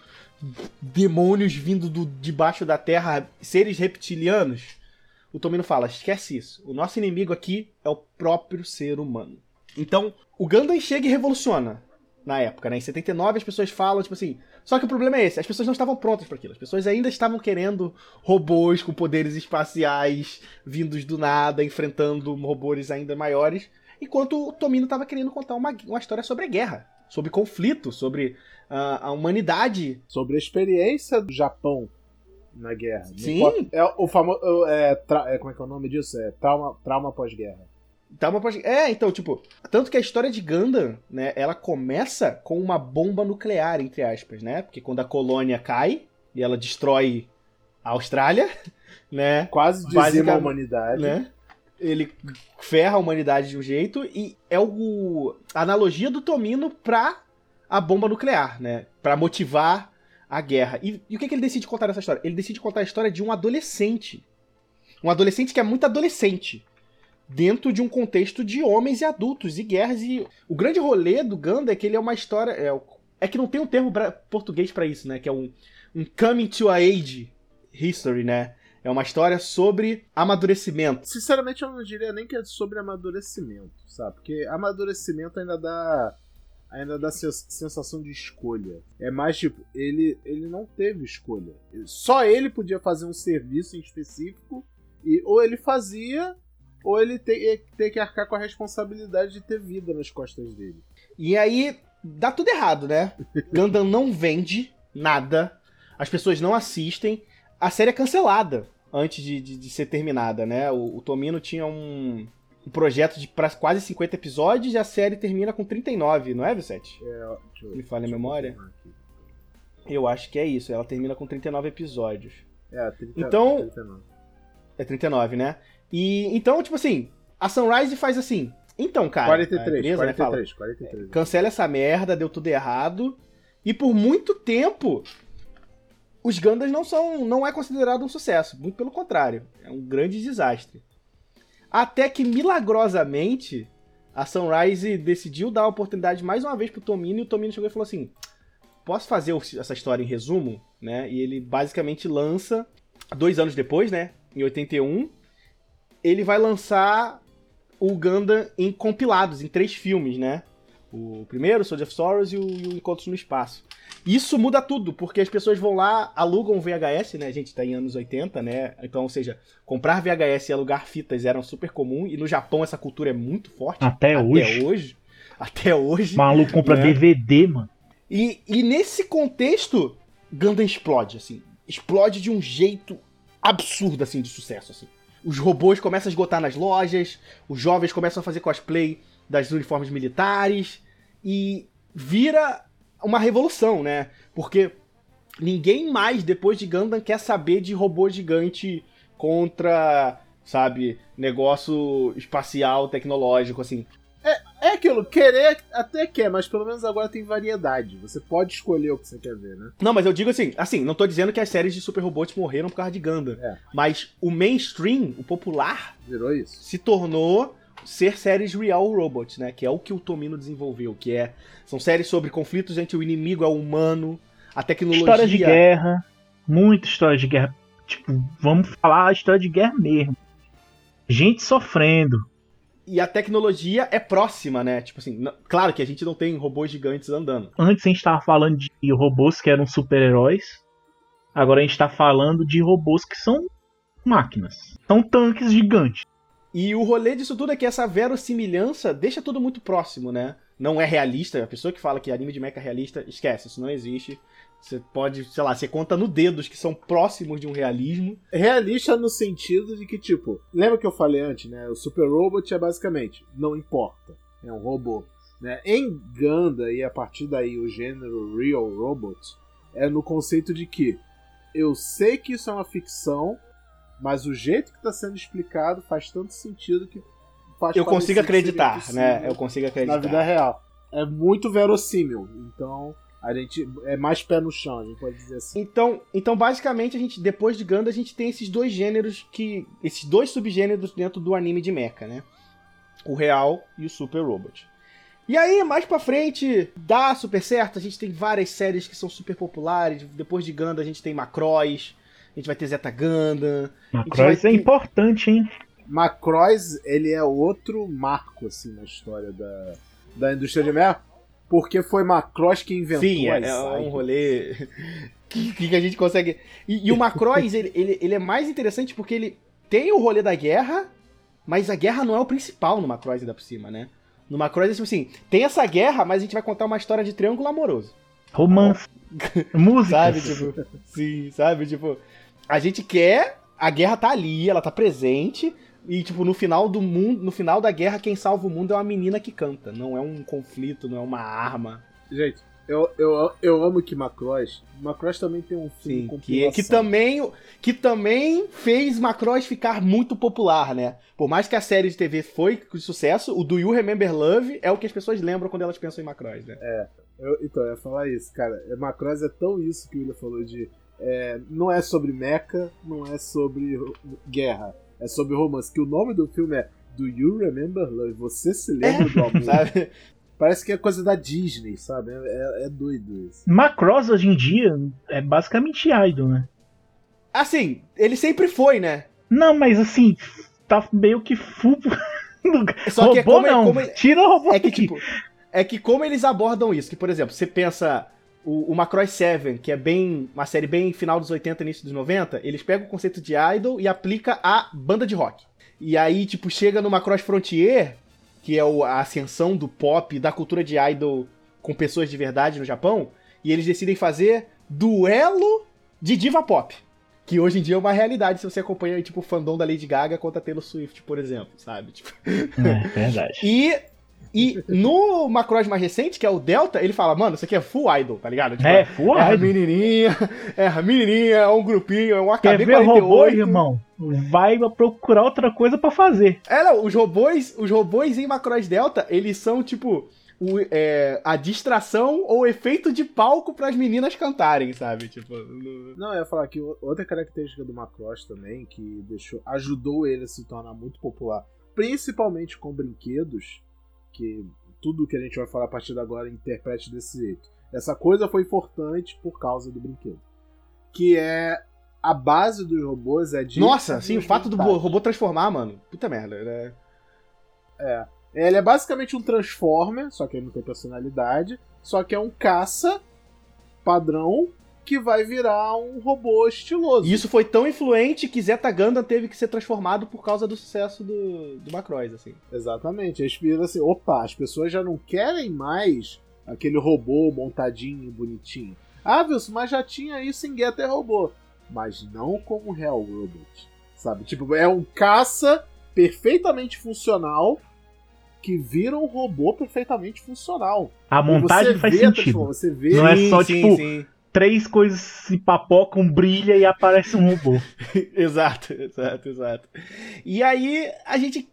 demônios vindo do, debaixo da terra, seres reptilianos? O Tomino fala: esquece isso. O nosso inimigo aqui é o próprio ser humano. Então, o Gundam chega e revoluciona na época, né? Em 79 as pessoas falam, tipo assim. Só que o problema é esse: as pessoas não estavam prontas para aquilo. As pessoas ainda estavam querendo robôs com poderes espaciais vindos do nada, enfrentando robôs ainda maiores. Enquanto o Tomino estava querendo contar uma, uma história sobre a guerra, sobre conflito, sobre ah, a humanidade. Sobre a experiência do Japão na guerra. Sim. É o famoso. É, tra- é, como é que é o nome disso? É trauma, trauma pós-guerra. Tá uma É, então, tipo, tanto que a história de Gundam, né, ela começa com uma bomba nuclear, entre aspas, né? Porque quando a colônia cai e ela destrói a Austrália, [laughs] né? Quase dizima a humanidade. né? Ele ferra a humanidade de um jeito e é o a analogia do Tomino pra a bomba nuclear, né? Pra motivar a guerra. E, e o que, que ele decide contar nessa história? Ele decide contar a história de um adolescente. Um adolescente que é muito adolescente. Dentro de um contexto de homens e adultos e guerras. E o grande rolê do Ganda é que ele é uma história. É, é que não tem um termo bra- português pra isso, né? Que é um, um coming to a age history, né? É uma história sobre amadurecimento. Sinceramente, eu não diria nem que é sobre amadurecimento, sabe? Porque amadurecimento ainda dá. Ainda dá sens- sensação de escolha. É mais tipo, ele, ele não teve escolha. Só ele podia fazer um serviço em específico, e ou ele fazia, ou ele te- ter que arcar com a responsabilidade de ter vida nas costas dele. E aí dá tudo errado, né? [laughs] Gundam não vende nada, as pessoas não assistem, a série é cancelada antes de, de- de ser terminada, né? O, o Tomino tinha um, um projeto de pra quase 50 episódios e a série termina com 39, não é, Vicente? É, eu- Me falha a memória? Eu acho que é isso, ela termina com 39 episódios. É, 30, Então- 39. É 39, né? E então, tipo assim, a Sunrise faz assim. Então, cara, a 43, empresa, né, fala, 43, 43. cancela essa merda, deu tudo errado. E por muito tempo, os Gundams não são, não é considerado um sucesso. Muito pelo contrário, é um grande desastre. Até que milagrosamente a Sunrise decidiu dar a oportunidade mais uma vez pro Tomino e o Tomino chegou e falou assim: "Posso fazer essa história em resumo?", né? E ele basicamente lança dois anos depois, né? Em 81, ele vai lançar o Gundam em compilados, em três filmes, né? O primeiro, Soldier of Sorrows, e o, e o Encontros no Espaço. Isso muda tudo, porque as pessoas vão lá, alugam VHS, né? A gente tá em anos 80, né? Então, ou seja, comprar VHS e alugar fitas era super comum, e no Japão essa cultura é muito forte. Até hoje. Até hoje. Até hoje. Maluco compra Né? DVD, mano. E, e nesse contexto, Gundam explode, assim. Explode de um jeito absurdo, assim, de sucesso, assim. Os robôs começam a esgotar nas lojas, os jovens começam a fazer cosplay das uniformes militares, e vira uma revolução, né? Porque ninguém mais, depois de Gundam, quer saber de robô gigante contra, sabe, negócio espacial, tecnológico, assim. É aquilo, querer até quer, mas pelo menos agora tem variedade. Você pode escolher o que você quer ver, né? Não, mas eu digo assim, assim, não tô dizendo que as séries de super robôs morreram por causa de Gundam. É. Mas o mainstream, o popular, Virou isso. se tornou ser séries real robot, né? Que é o que o Tomino desenvolveu, que é são séries sobre conflitos entre o inimigo e o humano, a tecnologia. História de guerra. Muita história de guerra. Tipo, vamos falar a história de guerra mesmo. Gente sofrendo. E a tecnologia é próxima, né? Tipo assim, claro que a gente não tem robôs gigantes andando. Antes a gente tava falando de robôs que eram super-heróis. Agora a gente tá falando de robôs que são máquinas. São tanques gigantes. E o rolê disso tudo é que essa verossimilhança deixa tudo muito próximo, né? Não é realista. A pessoa que fala que anime de mecha é realista, esquece, isso não existe. Você pode, sei lá, você conta no dedo os que são próximos de um realismo. Realista no sentido de que, tipo, lembra que eu falei antes, né? O Super Robot é basicamente, não importa. É um robô. Né? Em Ganda, e a partir daí o gênero Real Robot, é no conceito de que eu sei que isso é uma ficção, mas o jeito que está sendo explicado faz tanto sentido que faz Eu consigo acreditar, né? Eu consigo Na acreditar. vida real. É muito verossímil. Então, a gente é mais pé no chão, a gente pode dizer assim. Então, então basicamente a gente depois de Ganda a gente tem esses dois gêneros que esses dois subgêneros dentro do anime de mecha, né? O real e o Super Robot. E aí, mais pra frente, dá super certo. A gente tem várias séries que são super populares. Depois de Ganda, a gente tem Macross. A gente vai ter Zeta Gundam. Macross é ter- importante, hein? Macross, ele é outro marco, assim, na história da, da indústria de mecha, porque foi Macross que inventou Sim, é, é um rolê [laughs] que, que a gente consegue. E, e o Macross, ele, ele, ele é mais interessante porque ele tem o rolê da guerra, mas a guerra não é o principal no Macross ainda por cima, né? No Macross é tipo assim: tem essa guerra, mas a gente vai contar uma história de triângulo amoroso. Romance. [laughs] Música. Sabe? Tipo, sim, sabe? Tipo, a gente quer. A guerra tá ali, ela tá presente. E, tipo, no final do mundo, no final da guerra, quem salva o mundo é uma menina que canta. Não é um conflito, não é uma arma. Gente, eu, eu, eu amo que Macross. Macross também tem um filme Sim, com que, que também que também fez Macross ficar muito popular, né? Por mais que a série de TV foi de sucesso, o Do You Remember Love é o que as pessoas lembram quando elas pensam em Macross, né? Eu, então, eu ia falar isso, cara. É, Macross é tão isso que o William falou de. é, não é sobre mecha, não é sobre guerra, é sobre romance. Que o nome do filme é Do You Remember Love? Você se lembra do amor? Sabe? Parece que é coisa da Disney, sabe? É, é- é doido isso. Macross hoje em dia é basicamente idol, né? Assim, ele sempre foi, né? Não, mas assim, tá meio que full. [laughs] Só que é robô como, não. como Tira o robô é que tipo, é que como eles abordam isso, que por exemplo, você pensa o, o Macross 7, que é bem uma série bem final dos 80, início dos 90, eles pegam o conceito de idol e aplica a banda de rock. E aí, tipo, chega no Macross Frontier, que é o- a ascensão do pop, da cultura de idol com pessoas de verdade no Japão, e eles decidem fazer duelo de diva pop. Que hoje em dia é uma realidade se você acompanha, tipo, o fandom da Lady Gaga contra Taylor Swift, por exemplo, sabe? Tipo, É, verdade. [laughs] e, e no Macross mais recente, que é o Delta, ele fala, mano, isso aqui é full idol, tá ligado? Tipo, É, full é a idol. menininha, é a menininha, é um grupinho, é um Quer AKB ver robô, 48. irmão? Vai procurar outra coisa pra fazer. É, não, os robôs, os robôs em Macross Delta, eles são, tipo, o, é, a distração ou efeito de palco pras meninas cantarem, sabe? Tipo, no- Não, eu ia falar que outra característica do Macross também, que deixou, ajudou ele a se tornar muito popular, principalmente com brinquedos, que tudo que a gente vai falar a partir de agora interprete desse jeito. Essa coisa foi importante por causa do brinquedo. Que é a base dos robôs é de. Nossa, sim, o fato do robô transformar, mano. Puta merda, né? Ele é basicamente um Transformer, só que ele não tem personalidade, só que é um caça padrão que vai virar um robô estiloso. E isso foi tão influente que Zeta Gundam teve que ser transformado por causa do sucesso do, do Macross, assim. Exatamente. Eles viram assim, opa, as pessoas já não querem mais aquele robô montadinho e bonitinho. Ah, Wilson, mas já tinha isso em Getter Robô. Mas não como Real Robot. Sabe? Tipo, é um caça perfeitamente funcional que vira um robô perfeitamente funcional. A montagem você faz vê a sentido. vê Não é só, sim, tipo, sim. Três coisas se papocam, brilha e aparece um robô. [laughs] exato, exato, exato. E aí a gente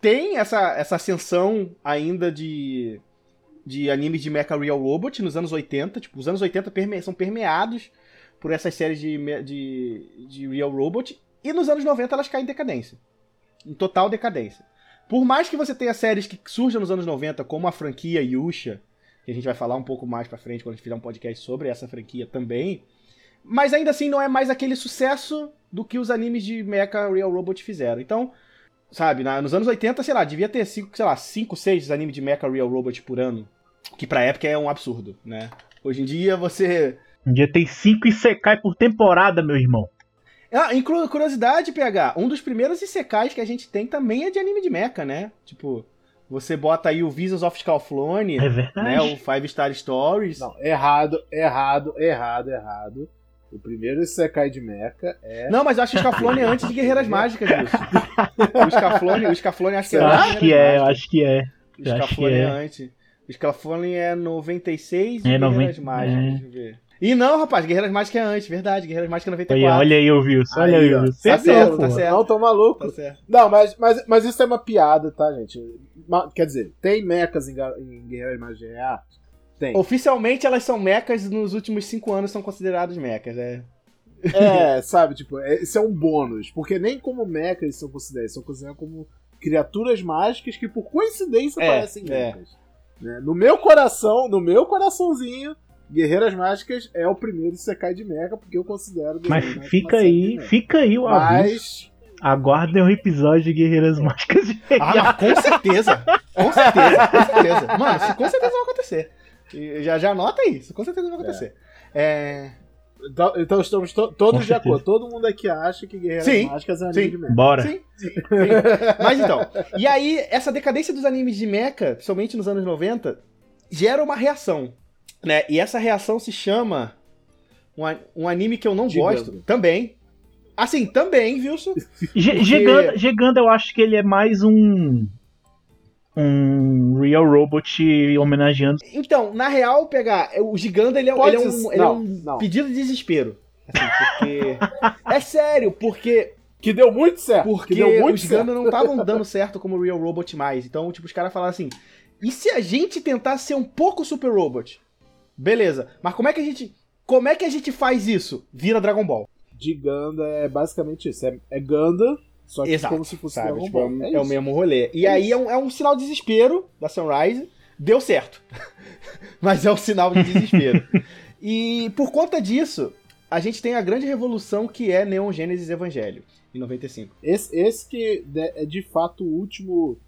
tem essa, essa ascensão ainda de, de animes de Mecha Real Robot nos anos 80. Tipo, os anos 80 perme- são permeados por essas séries de, de, de Real Robot. E nos anos 90 elas caem em decadência. Em total decadência. Por mais que você tenha séries que surjam nos anos 90, como a franquia Yusha, que a gente vai falar um pouco mais pra frente quando a gente fizer um podcast sobre essa franquia também, mas ainda assim não é mais aquele sucesso do que os animes de Mecha Real Robot fizeram. Então, sabe, na- nos anos 80, sei lá, devia ter cinco, sei lá, 5, 6 animes de Mecha Real Robot por ano, que pra época é um absurdo, né? Hoje em dia você Um dia tem cinco Isekai por temporada, meu irmão. Ah, inclu- curiosidade, PH, um dos primeiros Isekais que a gente tem também é de anime de mecha, né? Tipo, você bota aí o Visions of Scalflone, É verdade. né? O Five Star Stories. Não, errado, errado, errado, errado. O primeiro Isekai de Mecha é. Não, mas eu acho que o Scaflone é antes de Guerreiras [laughs] Mágicas, [laughs] Wilson. O Scaflone, o Scaflone acho que é Eu antes de acho que é, eu Mágicas. acho que é. O Scaflone é é. antes. Scaffolding é 96 É, e Guerreiras 90, Mágicas, é. deixa eu ver. E não, rapaz, Guerreiras Mágicas é antes, verdade. Guerreiras Mágicas é 94. Aí, olha aí, o Wilson. Olha aí, ó. Wilson. Tá certo, tá certo. Não, tô maluco. Tá certo. Não, mas, mas, mas isso é uma piada, tá, gente? Quer dizer, tem mechas em, em Guerreiras Mágicas Arte? Tem. Oficialmente elas são mechas, nos últimos 5 anos são considerados mechas, né? É, [laughs] sabe, tipo, é- isso é um bônus. Porque nem como mechas são considerados, são considerados como criaturas mágicas que por coincidência É, parecem é. mechas. Né? No meu coração, no meu coraçãozinho, Guerreiras Mágicas é o primeiro Sekai de mecha, porque eu considero Mas fica aí, fica aí o aviso. Mas Aguardem o episódio de Guerreiras Mágicas de Ah, mas com certeza! Com certeza, com certeza. Mano, isso com certeza vai acontecer. Já, já anota aí, isso com certeza vai acontecer. É. Então, então estamos to- todos de acordo. Todo mundo aqui acha que Guerreiras Sim, Mágicas é um sim. anime de mecha. Bora. Sim, sim, [laughs] sim. Mas então, e aí, essa decadência dos animes de mecha, principalmente nos anos 90, gera uma reação. Né? E essa reação se chama um, um anime que eu não Giganda. gosto. Também. Assim, também, Wilson. Ge- Porque- Giganda, Giganda, eu acho que ele é mais um. Um Real Robot homenageando. Então, na real, pegar. O Giganda, ele é, ele é um, ser- ele é não, um não. pedido de desespero. Assim, porque. [laughs] é sério, porque Que deu muito certo. Porque que deu muito os certo. não estavam dando certo como Real Robot mais. Então, tipo, os caras falaram assim: e se a gente tentar ser um pouco Super Robot? Beleza, mas como é que a gente. Como é que a gente faz isso? Vira Dragon Ball. De Ganda é basicamente isso. É, é Ganda, só que Exato, como se fosse Sabe? Dragon Tipo, é, Ball. o- É é o mesmo rolê. E É aí é um, é um sinal de desespero da Sunrise. Deu certo. [laughs] mas é um sinal de desespero. e por conta disso, a gente tem a grande revolução que é Neon Genesis Evangelho, em 95. Esse, esse que é de fato o último.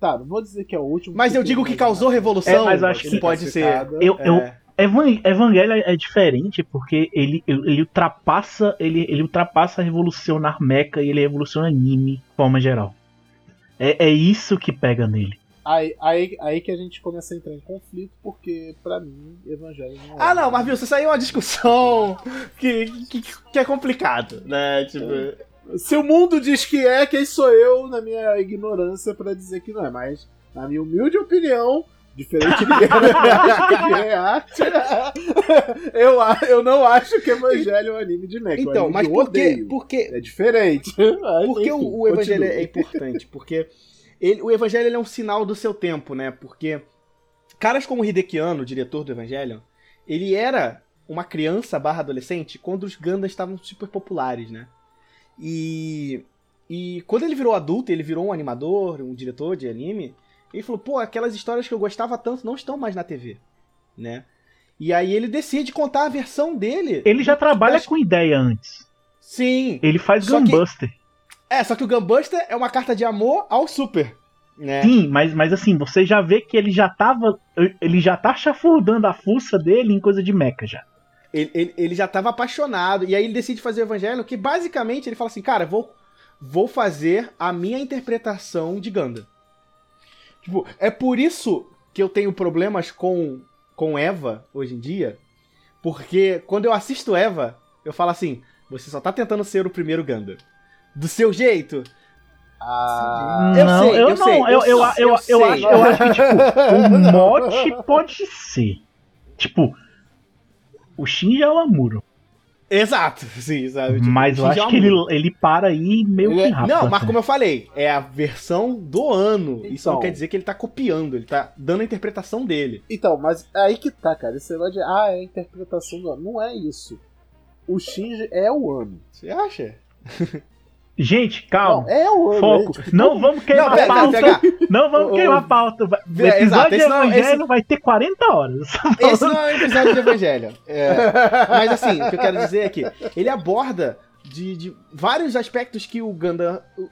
Tá, não vou dizer que é o último. Mas eu digo que causou revolução. É, mas eu acho que- pode ser. Eu, eu, É. Evan- Evangelho é diferente porque ele, ele ultrapassa ele, ele ultrapassa revolucionar mecha e ele revoluciona anime de forma geral. É, é isso que pega nele. Aí, aí, aí que a gente começa a entrar em conflito, porque pra mim, Evangelho não é. Ah, não, mas viu, isso aí é uma discussão que, que, que é complicado, né? Tipo, Se o mundo diz que é, quem sou eu, na minha ignorância, pra dizer que não é? Mas, na minha humilde opinião, diferente de Guerra [laughs] Arte, [laughs] eu, eu não acho que Evangelho é um anime de mecha. então, eu mas por que, odeio. por que, É diferente. [laughs] Mas, por que enfim, o, o evangelho continua. é importante? Porque ele, o evangelho é um sinal do seu tempo, né? Porque caras como Hideki Anno, o diretor do Evangelho, ele era uma criança barra adolescente quando os Gundams estavam super populares, né? E, e quando ele virou adulto, ele virou um animador, um diretor de anime, ele falou, pô, aquelas histórias que eu gostava tanto não estão mais na TV, né? E aí ele decide contar a versão dele. Ele já trabalha das- com ideia antes. Sim. Ele faz Só que- Gunbuster. É, só que o Gunbuster é uma carta de amor ao Super, né? Sim, mas, mas assim, você já vê que ele já tava. Ele já tá chafurdando a fuça dele em coisa de mecha já. Ele, ele, ele já tava apaixonado. E aí ele decide fazer o Evangelho, que basicamente ele fala assim, cara, vou, vou fazer a minha interpretação de Ganda. Tipo, é por isso que eu tenho problemas com, com Eva hoje em dia. Porque quando eu assisto Eva, eu falo assim, você só tá tentando ser o primeiro Ganda. Do seu jeito. Ah, Eu não, sei, eu eu não, sei, eu, eu eu, sei, eu, eu eu, sei. acho, eu acho que, tipo, o [laughs] mote pode ser. Tipo, o Shinji é o Amuro. Exato, sim, sabe? Tipo, mas eu acho que ele, ele para aí meio Ele que é- rápido. Não, mas até. como eu falei, é a versão do ano. Isso não Então. quer dizer que ele tá copiando, ele tá dando a interpretação dele. Então, mas aí que tá, cara. Esse negócio de. Ah, é a interpretação do ano. Não é isso. O Shinji é o ano. Você acha? [laughs] Gente, calma. Não, é o. Foco. é, tipo, Não vamos queimar Não, pega, pauta. pega. Não vamos queimar pauta. O episódio exato, de Evangelho esse- vai ter 40 horas. [laughs] Esse não é um episódio de Evangelho. É, mas assim, o que eu quero dizer é que ele aborda de, de vários aspectos que o u-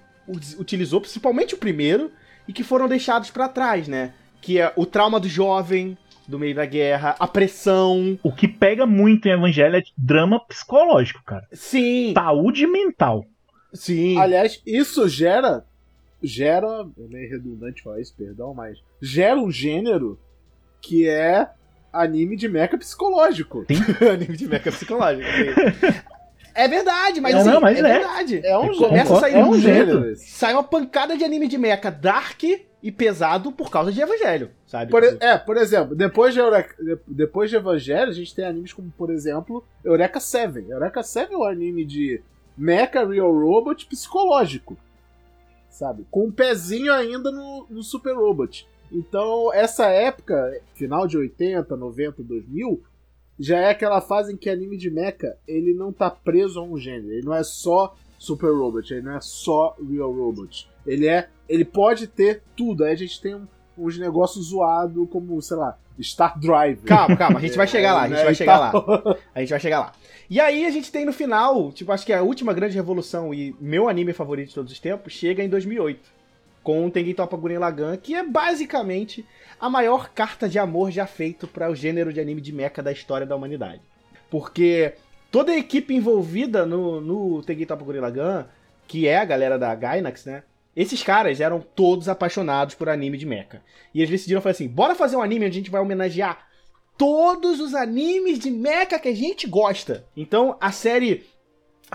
utilizou, principalmente o primeiro, e que foram deixados pra trás, né? Que é o trauma do jovem, do meio da guerra, a pressão. O que pega muito em Evangelho é drama psicológico, cara. Sim, Saúde mental. Sim. Aliás, isso gera. Gera. É meio redundante falar isso, perdão, mas. Gera um gênero que é anime de mecha psicológico. [laughs] anime de mecha psicológico. sim. É verdade, mas, É, assim, não, mas é, é. verdade. É um É, gênero. começa a sair é um um gênero. esse. Sai uma pancada de anime de mecha dark e pesado por causa de Evangelho, sabe? Por, Tipo, é, por exemplo, depois de, Eureka, de- depois de Evangelho, a gente tem animes como, por exemplo, Eureka 7. Eureka 7 é um anime de Mecha Real Robot psicológico. Sabe? Com um pezinho ainda no, no Super Robot. Então, essa época, final de 80, 90, 2000, já é aquela fase em que anime de mecha, ele não tá preso a um gênero. Ele não é só Super Robot, ele não é só Real Robot. Ele é. Ele pode ter tudo. Aí a gente tem um- uns negócios zoados, como, sei lá, Star Drive. Calma, calma, a gente vai [laughs] chegar lá, a gente Né, vai chegar lá. A gente vai chegar lá. E aí a gente tem no final, tipo, acho que a última grande revolução e meu anime favorito de todos os tempos chega em 2008. Com o Tengen Toppa Gurren Lagann, que é basicamente a maior carta de amor já feito para o gênero de anime de mecha da história da humanidade. Porque toda a equipe envolvida no, no Tengen Toppa Gurren Lagann, que é a galera da Gainax, né? Esses caras eram todos apaixonados por anime de mecha. E eles decidiram falar assim: bora fazer um anime onde a gente vai homenagear todos os animes de mecha que a gente gosta. Então a série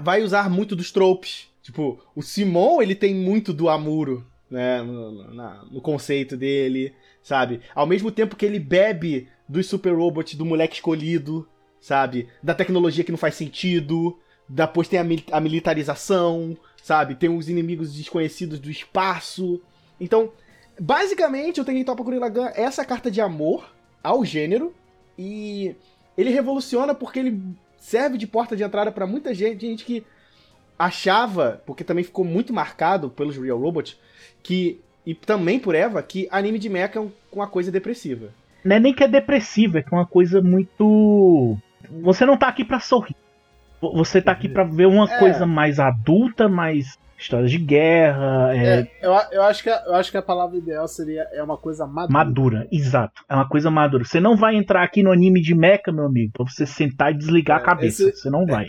vai usar muito dos tropes. Tipo, o Simon, ele tem muito do Amuro, né, no, no- no conceito dele, sabe? Ao mesmo tempo que ele bebe dos super robots do moleque escolhido, sabe? Da tecnologia que não faz sentido, depois tem a, mil- a militarização, sabe? Tem os inimigos desconhecidos do espaço. Então, basicamente, o Tengen Toppa Gurren é essa carta de amor ao gênero e ele revoluciona porque ele serve de porta de entrada pra muita gente, gente que achava, porque também ficou muito marcado pelos Real Robot, que e também por Eva, que anime de mecha é um- uma coisa depressiva. Não é nem que é depressivo, é que é uma coisa muito. Você não tá aqui pra sorrir. Vo- Você tá aqui pra ver uma É. coisa mais adulta, mais histórias de guerra, é, É, eu, eu, acho que a, eu acho que a palavra ideal seria é uma coisa madura. madura. Exato. É uma coisa madura. Você não vai entrar aqui no anime de mecha, meu amigo, pra você sentar e desligar É, a cabeça. esse- Você não vai.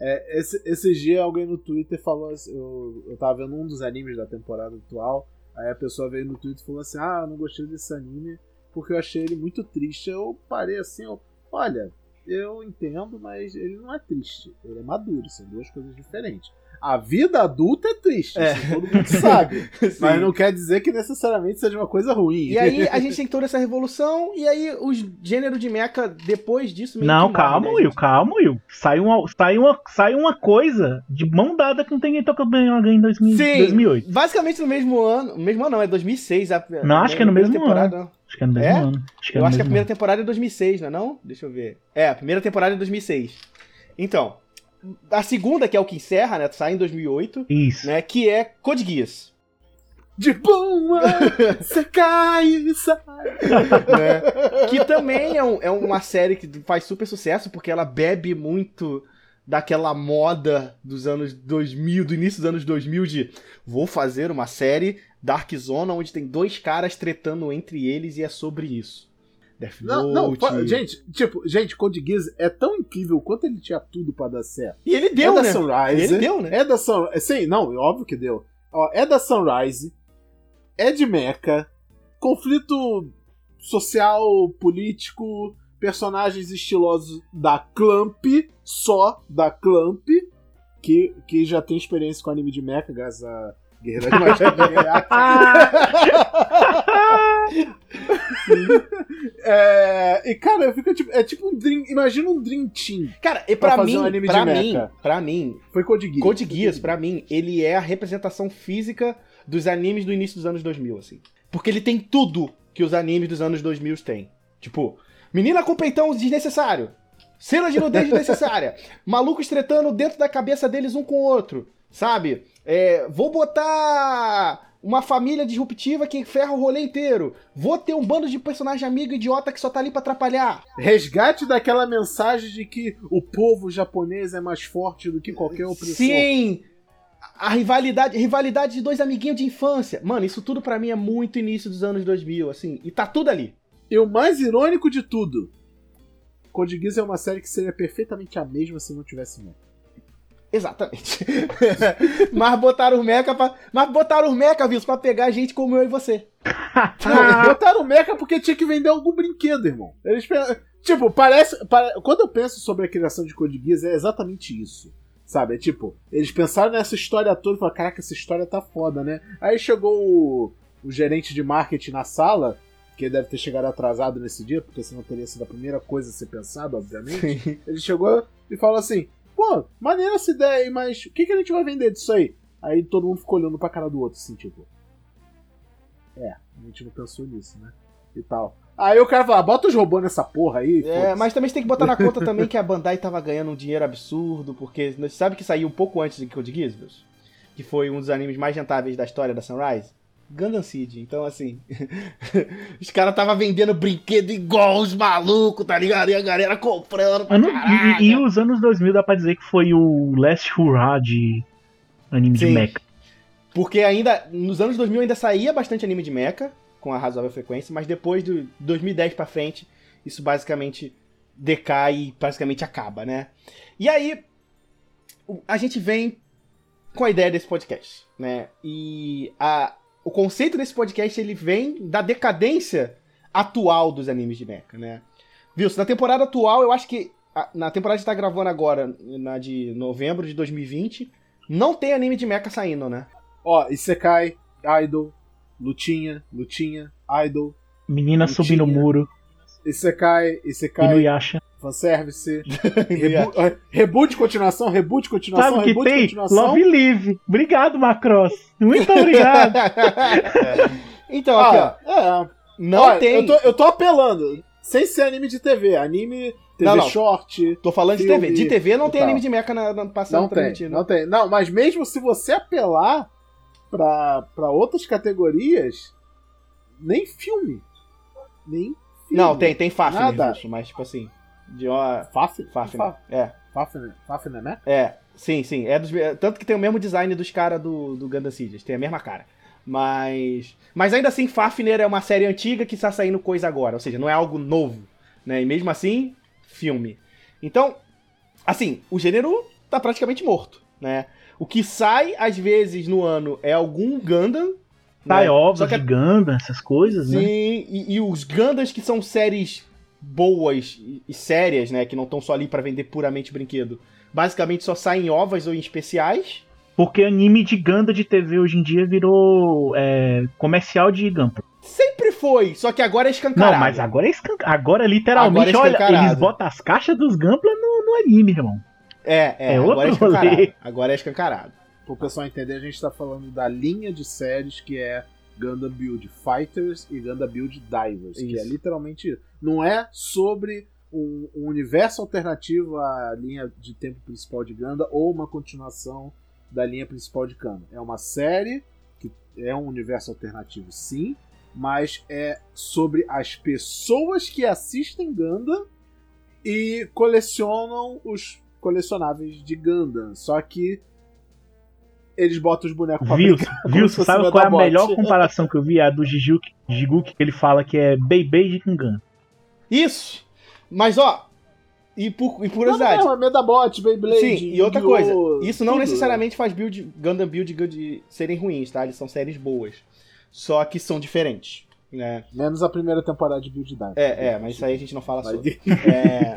É, esse, esses dias alguém no Twitter falou assim, eu, eu tava vendo um dos animes da temporada atual, aí a pessoa veio no Twitter e falou assim, ah, eu não gostei desse anime porque eu achei ele muito triste. Eu parei assim, eu, olha, eu entendo, mas ele não é triste, ele é maduro, são duas coisas diferentes. A vida adulta é triste, É. isso todo mundo sabe, [laughs] mas não quer dizer que necessariamente seja uma coisa ruim. E aí a gente tem toda essa revolução, e aí os gêneros de mecha, depois disso, meio Não, que calma, né, Will, gente? calma, Will. Sai uma, sai, uma, sai uma coisa de mão dada com Tengen Toppa Gurren Lagann em 2000, Sim. 2008. Basicamente no mesmo ano, no mesmo ano não, é 2006. A, Não, acho que é no mesmo temporada, não. Que é no mesmo É? ano. Acho que é Eu acho que a primeira temporada é 2006, não é não? Deixa eu ver. É, a primeira temporada é 2006. Então, a segunda, que é o que encerra, né, sai em 2008, ano. Isso. né, que é Code Geass. De boa, [laughs] você cai e sai. né? Que também é, um- é uma série que faz super sucesso, porque ela bebe muito daquela moda dos anos 2000, do início dos anos 2000 de vou fazer uma série Dark Zona onde tem dois caras tretando entre eles e é sobre isso. Death Não, não, Note. fa- gente, tipo, gente, Code Geass é tão incrível quanto ele tinha tudo pra dar certo. E ele deu, é da né? Sunrise. Ele deu, né? É da Sunrise. Sim, não, óbvio que deu. Ó, é da Sunrise. É de Mecha. Conflito social, político. Personagens estilosos da Clamp. Só da Clamp. Que, que já tem experiência com anime de Mecha, graças a Guerreira de Magia. [laughs] é, e cara, eu fico tipo. É tipo um Dream. Imagina um Dream Team. Cara, e Pra pra, fazer mim, um pra mim, pra mim, Foi Code Geass. Code Geass, pra mim, ele é a representação física dos animes do início dos anos 2000, assim. Porque ele tem tudo que os animes dos anos 2000 têm. Tipo, menina com peitão desnecessário. Cena de nudez desnecessária. [laughs] Malucos tretando dentro da cabeça deles um com o outro. Sabe? É, vou botar uma família disruptiva que ferra o rolê inteiro. Vou ter um bando de personagem amigo idiota que só tá ali pra atrapalhar. Resgate daquela mensagem de que o povo japonês é mais forte do que qualquer opressor. Sim! A rivalidade, rivalidade de dois amiguinhos de infância. Mano, isso tudo pra mim é muito início dos anos 2000, assim. E tá tudo ali. E o mais irônico de tudo: Code Geass é uma série que seria perfeitamente a mesma se não tivesse mecha. Exatamente. [laughs] mas botaram o mecha pra... Mas botaram o mecha, viu? Pra pegar gente como eu e você. [laughs] Não, botaram mecha porque tinha que vender algum brinquedo, irmão. Eles Tipo, parece. pare- Quando eu penso sobre a criação de Code Geass, é exatamente isso. Sabe? É tipo, eles pensaram nessa história toda e falaram: caraca, essa história tá foda, né? Aí chegou o, o gerente de marketing na sala, que deve ter chegado atrasado nesse dia, porque senão teria sido a primeira coisa a ser pensada, obviamente. Ele chegou e falou assim: pô, maneira essa ideia aí, mas o que, que a gente vai vender disso aí? Aí todo mundo ficou olhando pra cara do outro, assim, tipo. É, a gente não pensou nisso, né? E tal. Aí o cara fala, bota os robôs nessa porra aí. É, mas também você tem que botar na conta também que a Bandai tava ganhando um dinheiro absurdo, porque você sabe que saiu um pouco antes de Code Geass, que foi um dos animes mais rentáveis da história da Sunrise? Gundam Seed. Então, assim, [laughs] os caras tava vendendo brinquedo igual os malucos, tá ligado? E a galera comprando. E, e, os anos 2000 dá pra dizer que foi o last hurrah de anime Sim. de mecha. Porque ainda, nos anos 2000 ainda saía bastante anime de mecha, com a razoável frequência, mas depois de 2010 para frente, isso basicamente decai e basicamente acaba, né? E aí, a gente vem com a ideia desse podcast, né? E a, o conceito desse podcast, ele vem da decadência atual dos animes de mecha, né? Viu? Na temporada atual, eu acho que na temporada que tá gravando agora, na de novembro de 2020, não tem anime de mecha saindo, né? Ó, Isekai, Idol, Lutinha, Lutinha, Idol. Menina Lutinha, subindo o muro. Isekai, Isekai. Inuyasha. Fanservice. [laughs] rebo eh, reboot continuação, reboot continuação, Sabe que reboot tem? continuação. Love Live. Obrigado, Macross. Muito obrigado. [laughs] [laughs] Então, aqui, ó. É. Não Olha, tem. Eu tô, eu tô apelando. Sem ser anime de TV. Anime TV não, não. short. Tô falando filme, de TV. De TV não tem tal. anime de mecha na, na passando não tem, Não tem. Não, mas mesmo se você apelar pra, pra outras categorias, nem filme. Nem filme. Não, tem, tem Fafner, Nada. mas tipo assim. De uma. Fafner? Fafner. É. Fafner, Fafner, né? É, sim, sim. É dos, tanto que tem o mesmo design dos caras do, do Gundam Seeds, tem a mesma cara. Mas. Mas ainda assim, Fafner é uma série antiga que está saindo coisa agora. Ou seja, não é algo novo. Né? E mesmo assim, filme. Então, assim, o gênero tá praticamente morto, né? O que sai, às vezes, no ano é algum Gundam. Sai né? ovos que... de Gundam, essas coisas, Sim, né? Sim, e, e, os Gundams que são séries boas e, sérias, né? Que não estão só ali para vender puramente brinquedo. Basicamente só saem ovas ou em especiais. Porque anime de Gundam de TV hoje em dia virou é, comercial de Gundam. Sempre foi, só que agora é escancarado. Não, mas agora é escancarado. Agora, literalmente, agora é olha, eles botam as caixas dos Gunpla no, no anime, irmão. É, é, é agora é escancarado. Rolê. Agora é escancarado. Pro pessoal entender, a gente tá falando da linha de séries que é Gundam Build Fighters e Gundam Build Divers, Isso. que é literalmente não é sobre um, um, universo alternativo à linha de tempo principal de Gundam ou uma continuação da linha principal de Gundam. É uma série que é um universo alternativo, sim, mas é sobre as pessoas que assistem Gundam e colecionam os colecionáveis de Gundam. Só que eles botam os bonecos pra Viu, [laughs] viu sabe qual é a melhor comparação que eu vi? É a do Jiguki, que ele fala que é Beyblade de Kangan. Isso! Mas ó, e por, e curiosidade. Não, não, é Medabot, Beyblade. Sim, e outra coisa. Isso não tudo. necessariamente faz build, Gundam Build, Build serem ruins, tá? Eles são séries boas. Só que são diferentes. Né? Menos a primeira temporada de Build Dive. É, é, mas isso aí a gente não fala sobre. [laughs] É...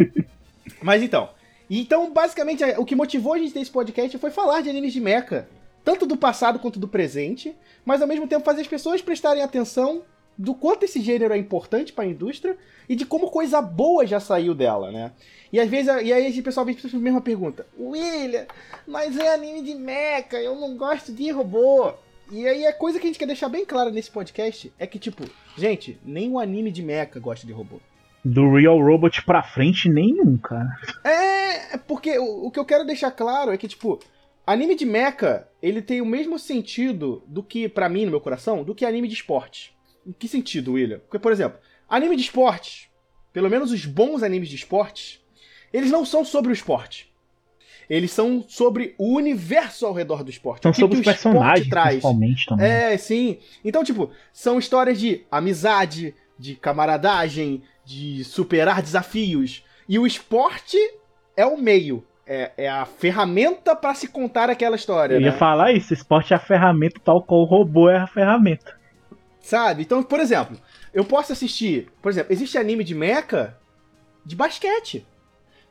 Mas então. Então, basicamente, o que motivou a gente ter esse podcast foi falar de animes de mecha. Tanto do passado quanto do presente. Mas ao mesmo tempo fazer as pessoas prestarem atenção do quanto esse gênero é importante para a indústria e de como coisa boa já saiu dela, né? E às vezes, e aí o pessoal vem com a mesma pergunta: William, mas é anime de mecha, eu não gosto de robô. E aí a coisa que a gente quer deixar bem clara nesse podcast é que, tipo, gente, nem o anime de mecha gosta de robô. Do Real Robot pra frente, nenhum, cara. É, porque o, o que eu quero deixar claro é que, tipo, anime de mecha, ele tem o mesmo sentido do que, para mim, no meu coração, do que anime de esporte. Em que sentido, William? Porque, por exemplo, anime de esporte, pelo menos os bons animes de esporte, eles não são sobre o esporte. Eles são sobre o universo ao redor do esporte. São sobre os personagens, traz. principalmente também. É, sim. Então, tipo, são histórias de amizade, de camaradagem, de superar desafios. E o esporte é o meio. É, é a ferramenta para se contar aquela história. Eu né? ia falar isso, esporte é a ferramenta, tal qual o robô é a ferramenta. Sabe? Então, por exemplo, eu posso assistir. Por exemplo, existe anime de mecha de basquete.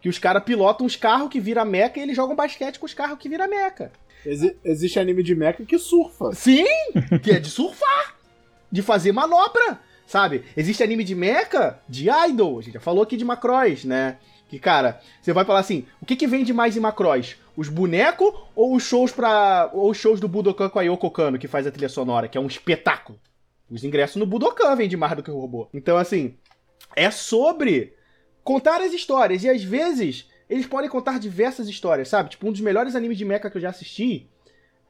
Que os caras pilotam os carros que vira meca e eles jogam basquete com os carros que vira meca. Exi existe anime de mecha que surfa. Sim, [laughs] que é de surfar, de fazer manobra, sabe? Existe anime de mecha de idol, a gente já falou aqui de Macross, né? Que, cara, você vai falar assim, o que que vende mais em Macross? Os bonecos ou os shows para ou os shows do Budokan com a Yoko Kano, que faz a trilha sonora, que é um espetáculo? Os ingressos no Budokan vendem mais do que o robô. Então, assim, é sobre contar as histórias. E às vezes, eles podem contar diversas histórias, sabe? Tipo, um dos melhores animes de mecha que eu já assisti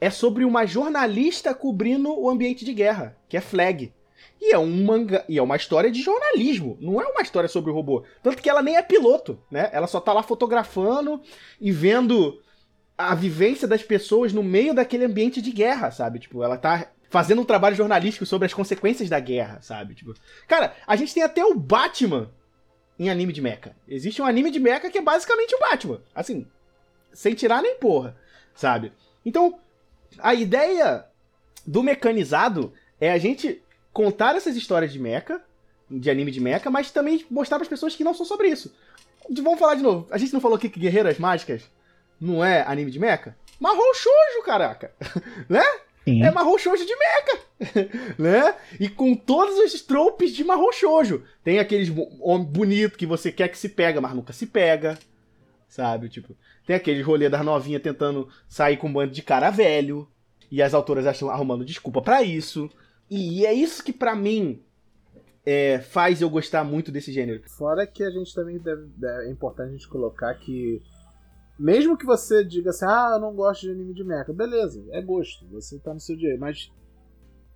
é sobre uma jornalista cobrindo o ambiente de guerra, que é Flag. E é um manga, e é uma história de jornalismo, não é uma história sobre o robô. Tanto que ela nem é piloto, né? Ela só tá lá fotografando e vendo a vivência das pessoas no meio daquele ambiente de guerra, sabe? Tipo, ela tá fazendo um trabalho jornalístico sobre as consequências da guerra, sabe? Tipo, cara, a gente tem até o Batman em anime de mecha. Existe um anime de mecha que é basicamente o Batman, assim, sem tirar nem porra, sabe? Então, a ideia do mecanizado é a gente contar essas histórias de mecha, de anime de mecha, mas também mostrar para as pessoas que não são sobre isso. Vamos falar de novo. A gente não falou aqui que Guerreiras Mágicas não é anime de mecha? Marrom shoujo, caraca. [laughs] né? Sim. É marrom shoujo de mecha. [laughs] né? E com todos os tropes de marrom shoujo. Tem aqueles homem bonito que você quer que se pega, mas nunca se pega. Sabe? Tipo, tem aquele rolê das novinhas tentando sair com um bando de cara velho. E as autoras acham arrumando desculpa para isso. E é isso que para mim é, faz eu gostar muito desse gênero. Fora que a gente também deve, é importante a gente colocar que mesmo que você diga assim, ah, eu não gosto de anime de mecha, beleza, é gosto, você tá no seu direito, mas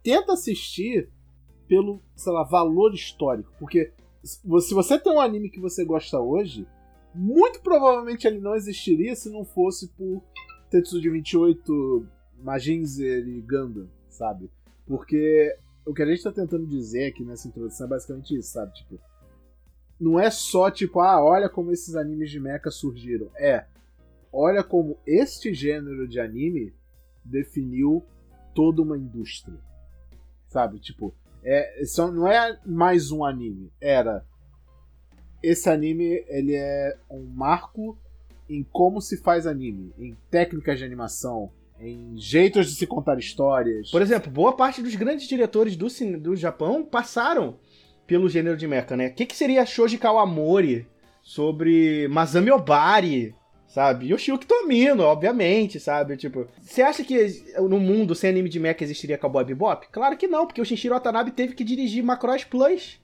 tenta assistir pelo, sei lá, valor histórico, porque se você tem um anime que você gosta hoje, muito provavelmente ele não existiria se não fosse por Tetsuji 28, Majinzer e Gundam, sabe? Porque o que a gente tá tentando dizer aqui nessa introdução é basicamente isso, sabe? Tipo, não é só tipo, ah, olha como esses animes de mecha surgiram. É, olha como este gênero de anime definiu toda uma indústria. Sabe? Tipo, é, só, não é mais um anime. Era. Esse anime ele é um marco em como se faz anime, em técnicas de animação, em jeitos de se contar histórias. Por exemplo, boa parte dos grandes diretores do, do Japão passaram pelo gênero de mecha, né? O que, que seria Shoji Kawamori sobre Masami Obari, sabe? Yoshiyuki Tomino, obviamente, sabe? Tipo, você acha que no mundo sem anime de mecha existiria Cowboy Bebop? Claro que não, porque o Shinjiro Watanabe teve que dirigir Macross Plus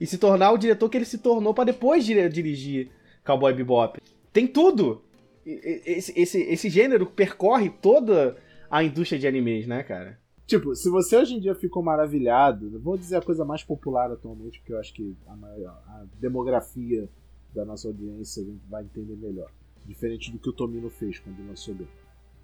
e se tornar o diretor que ele se tornou para depois dirigir Cowboy Bebop. Tem tudo esse, esse, esse gênero percorre toda a indústria de animes, né, cara? Tipo, se você hoje em dia ficou maravilhado, vou dizer a coisa mais popular atualmente, porque eu acho que a, maior, a demografia da nossa audiência vai entender melhor. Diferente do que o Tomino fez quando lançou Gun.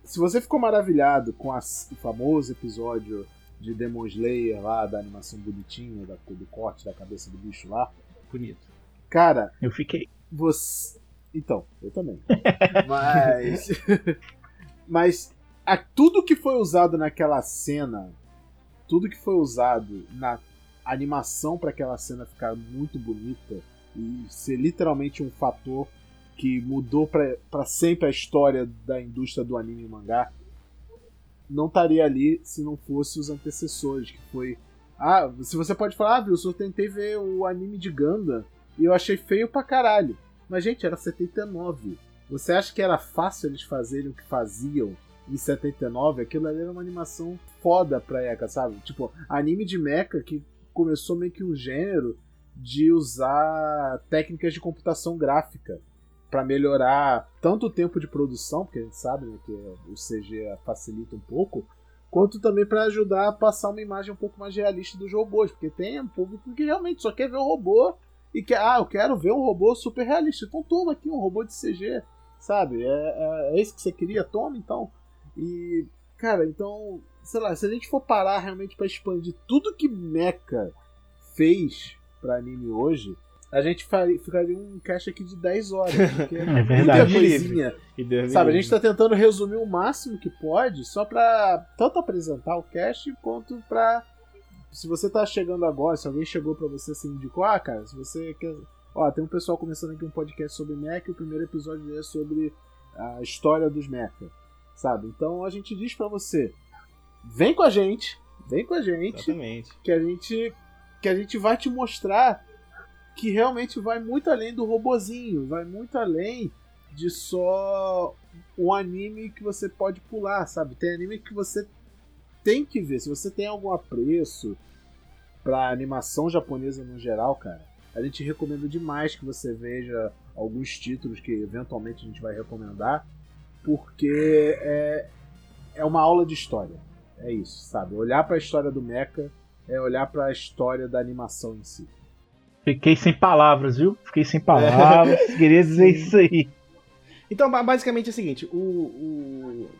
Se você ficou maravilhado com a, o famoso episódio de Demon Slayer lá, da animação bonitinha, da, do corte da cabeça do bicho lá. Bonito. Cara. Eu fiquei. Você, então, eu também. [laughs] mas. [laughs] mas a, tudo que foi usado naquela cena, tudo que foi usado na animação para aquela cena ficar muito bonita e ser literalmente um fator que mudou para sempre a história da indústria do anime e mangá, não estaria ali se não fosse os antecessores, que foi. Ah, se você pode falar, ah, viu, eu tentei ver o anime de Ganda e eu achei feio pra caralho. Mas, gente, era 79. Você acha que era fácil eles fazerem o que faziam em 79? Aquilo ali era uma animação foda pra época, sabe? Tipo, anime de mecha que começou meio que um gênero de usar técnicas de computação gráfica para melhorar tanto o tempo de produção, porque a gente sabe né, que o CG facilita um pouco, quanto também para ajudar a passar uma imagem um pouco mais realista dos robôs, porque tem um público que realmente só quer ver o robô e que, ah, eu quero ver um robô super realista. Então toma aqui um robô de CG, sabe? É, é, é isso que você queria? Toma então. E, cara, então, sei lá, se a gente for parar realmente para expandir tudo que Mecha fez para anime hoje, a gente faria, ficaria um cast aqui de 10 horas. [laughs] Porque é, é verdade. coisinha. Sabe, a gente tá tentando resumir o máximo que pode, só pra tanto apresentar o cast quanto pra se você tá chegando agora, se alguém chegou para você assim, indicou, ah, cara, se você quer Ó, tem um pessoal começando aqui um podcast sobre mecha e o primeiro episódio é sobre a história dos mecha, sabe? Então a gente diz para você, vem com a gente, vem com a gente, Exatamente. que a gente que a gente vai te mostrar que realmente vai muito além do robozinho, vai muito além de só um anime que você pode pular, sabe? Tem anime que você tem que ver. Se você tem algum apreço pra animação japonesa no geral, cara, a gente recomenda demais que você veja alguns títulos que eventualmente a gente vai recomendar, porque é, é uma aula de história. É isso, sabe? Olhar para a história do Mecha é olhar para a história da animação em si. Fiquei sem palavras, viu? Fiquei sem palavras. [laughs] Queria dizer Sim. isso aí. Então, ba- basicamente é o seguinte, o, o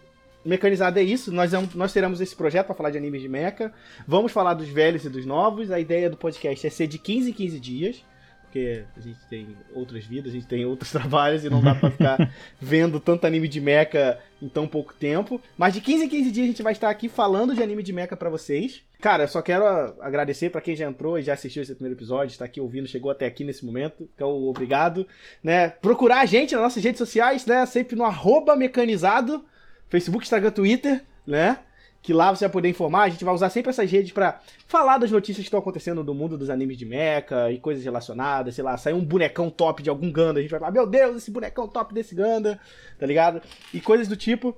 Mecanizado é isso, nós, um- nós teremos esse projeto para falar de animes de mecha, vamos falar dos velhos e dos novos, a ideia do podcast é ser de 15 em 15 dias, porque a gente tem outras vidas, a gente tem outros [laughs] trabalhos e não dá pra ficar vendo tanto anime de mecha em tão pouco tempo, mas de 15 em 15 dias a gente vai estar aqui falando de anime de mecha pra vocês. Cara, eu só quero agradecer pra quem já entrou e já assistiu esse primeiro episódio, está aqui ouvindo, chegou até aqui nesse momento, então obrigado né? Procurar a gente nas nossas redes sociais, né? Sempre no mecanizado, Facebook, Instagram, Twitter, né? Que lá você vai poder informar. A gente vai usar sempre essas redes pra falar das notícias que estão acontecendo no mundo dos animes de mecha e coisas relacionadas. Sei lá, sair um bonecão top de algum Ganda. A gente vai falar, meu Deus, esse bonecão top desse Ganda, tá ligado? E coisas do tipo.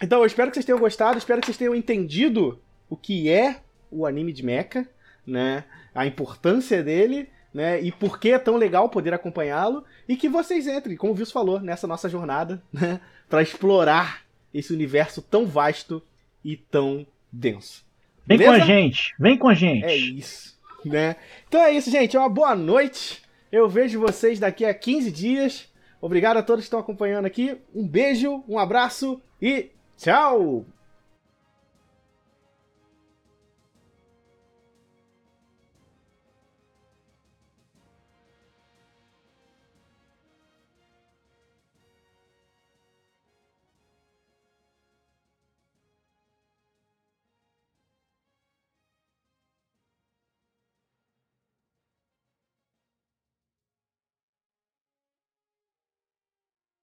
Então eu espero que vocês tenham gostado, espero que vocês tenham entendido o que é o anime de mecha, né? A importância dele, né? E por que é tão legal poder acompanhá-lo. E que vocês entrem, como o Vils falou, nessa nossa jornada, né? Pra explorar esse universo tão vasto e tão denso. Vem Beleza? com a gente, vem com a gente. É isso, né? Então é isso, gente. Uma boa noite. Eu vejo vocês daqui a 15 dias. Obrigado a todos que estão acompanhando aqui. Um beijo, um abraço e tchau!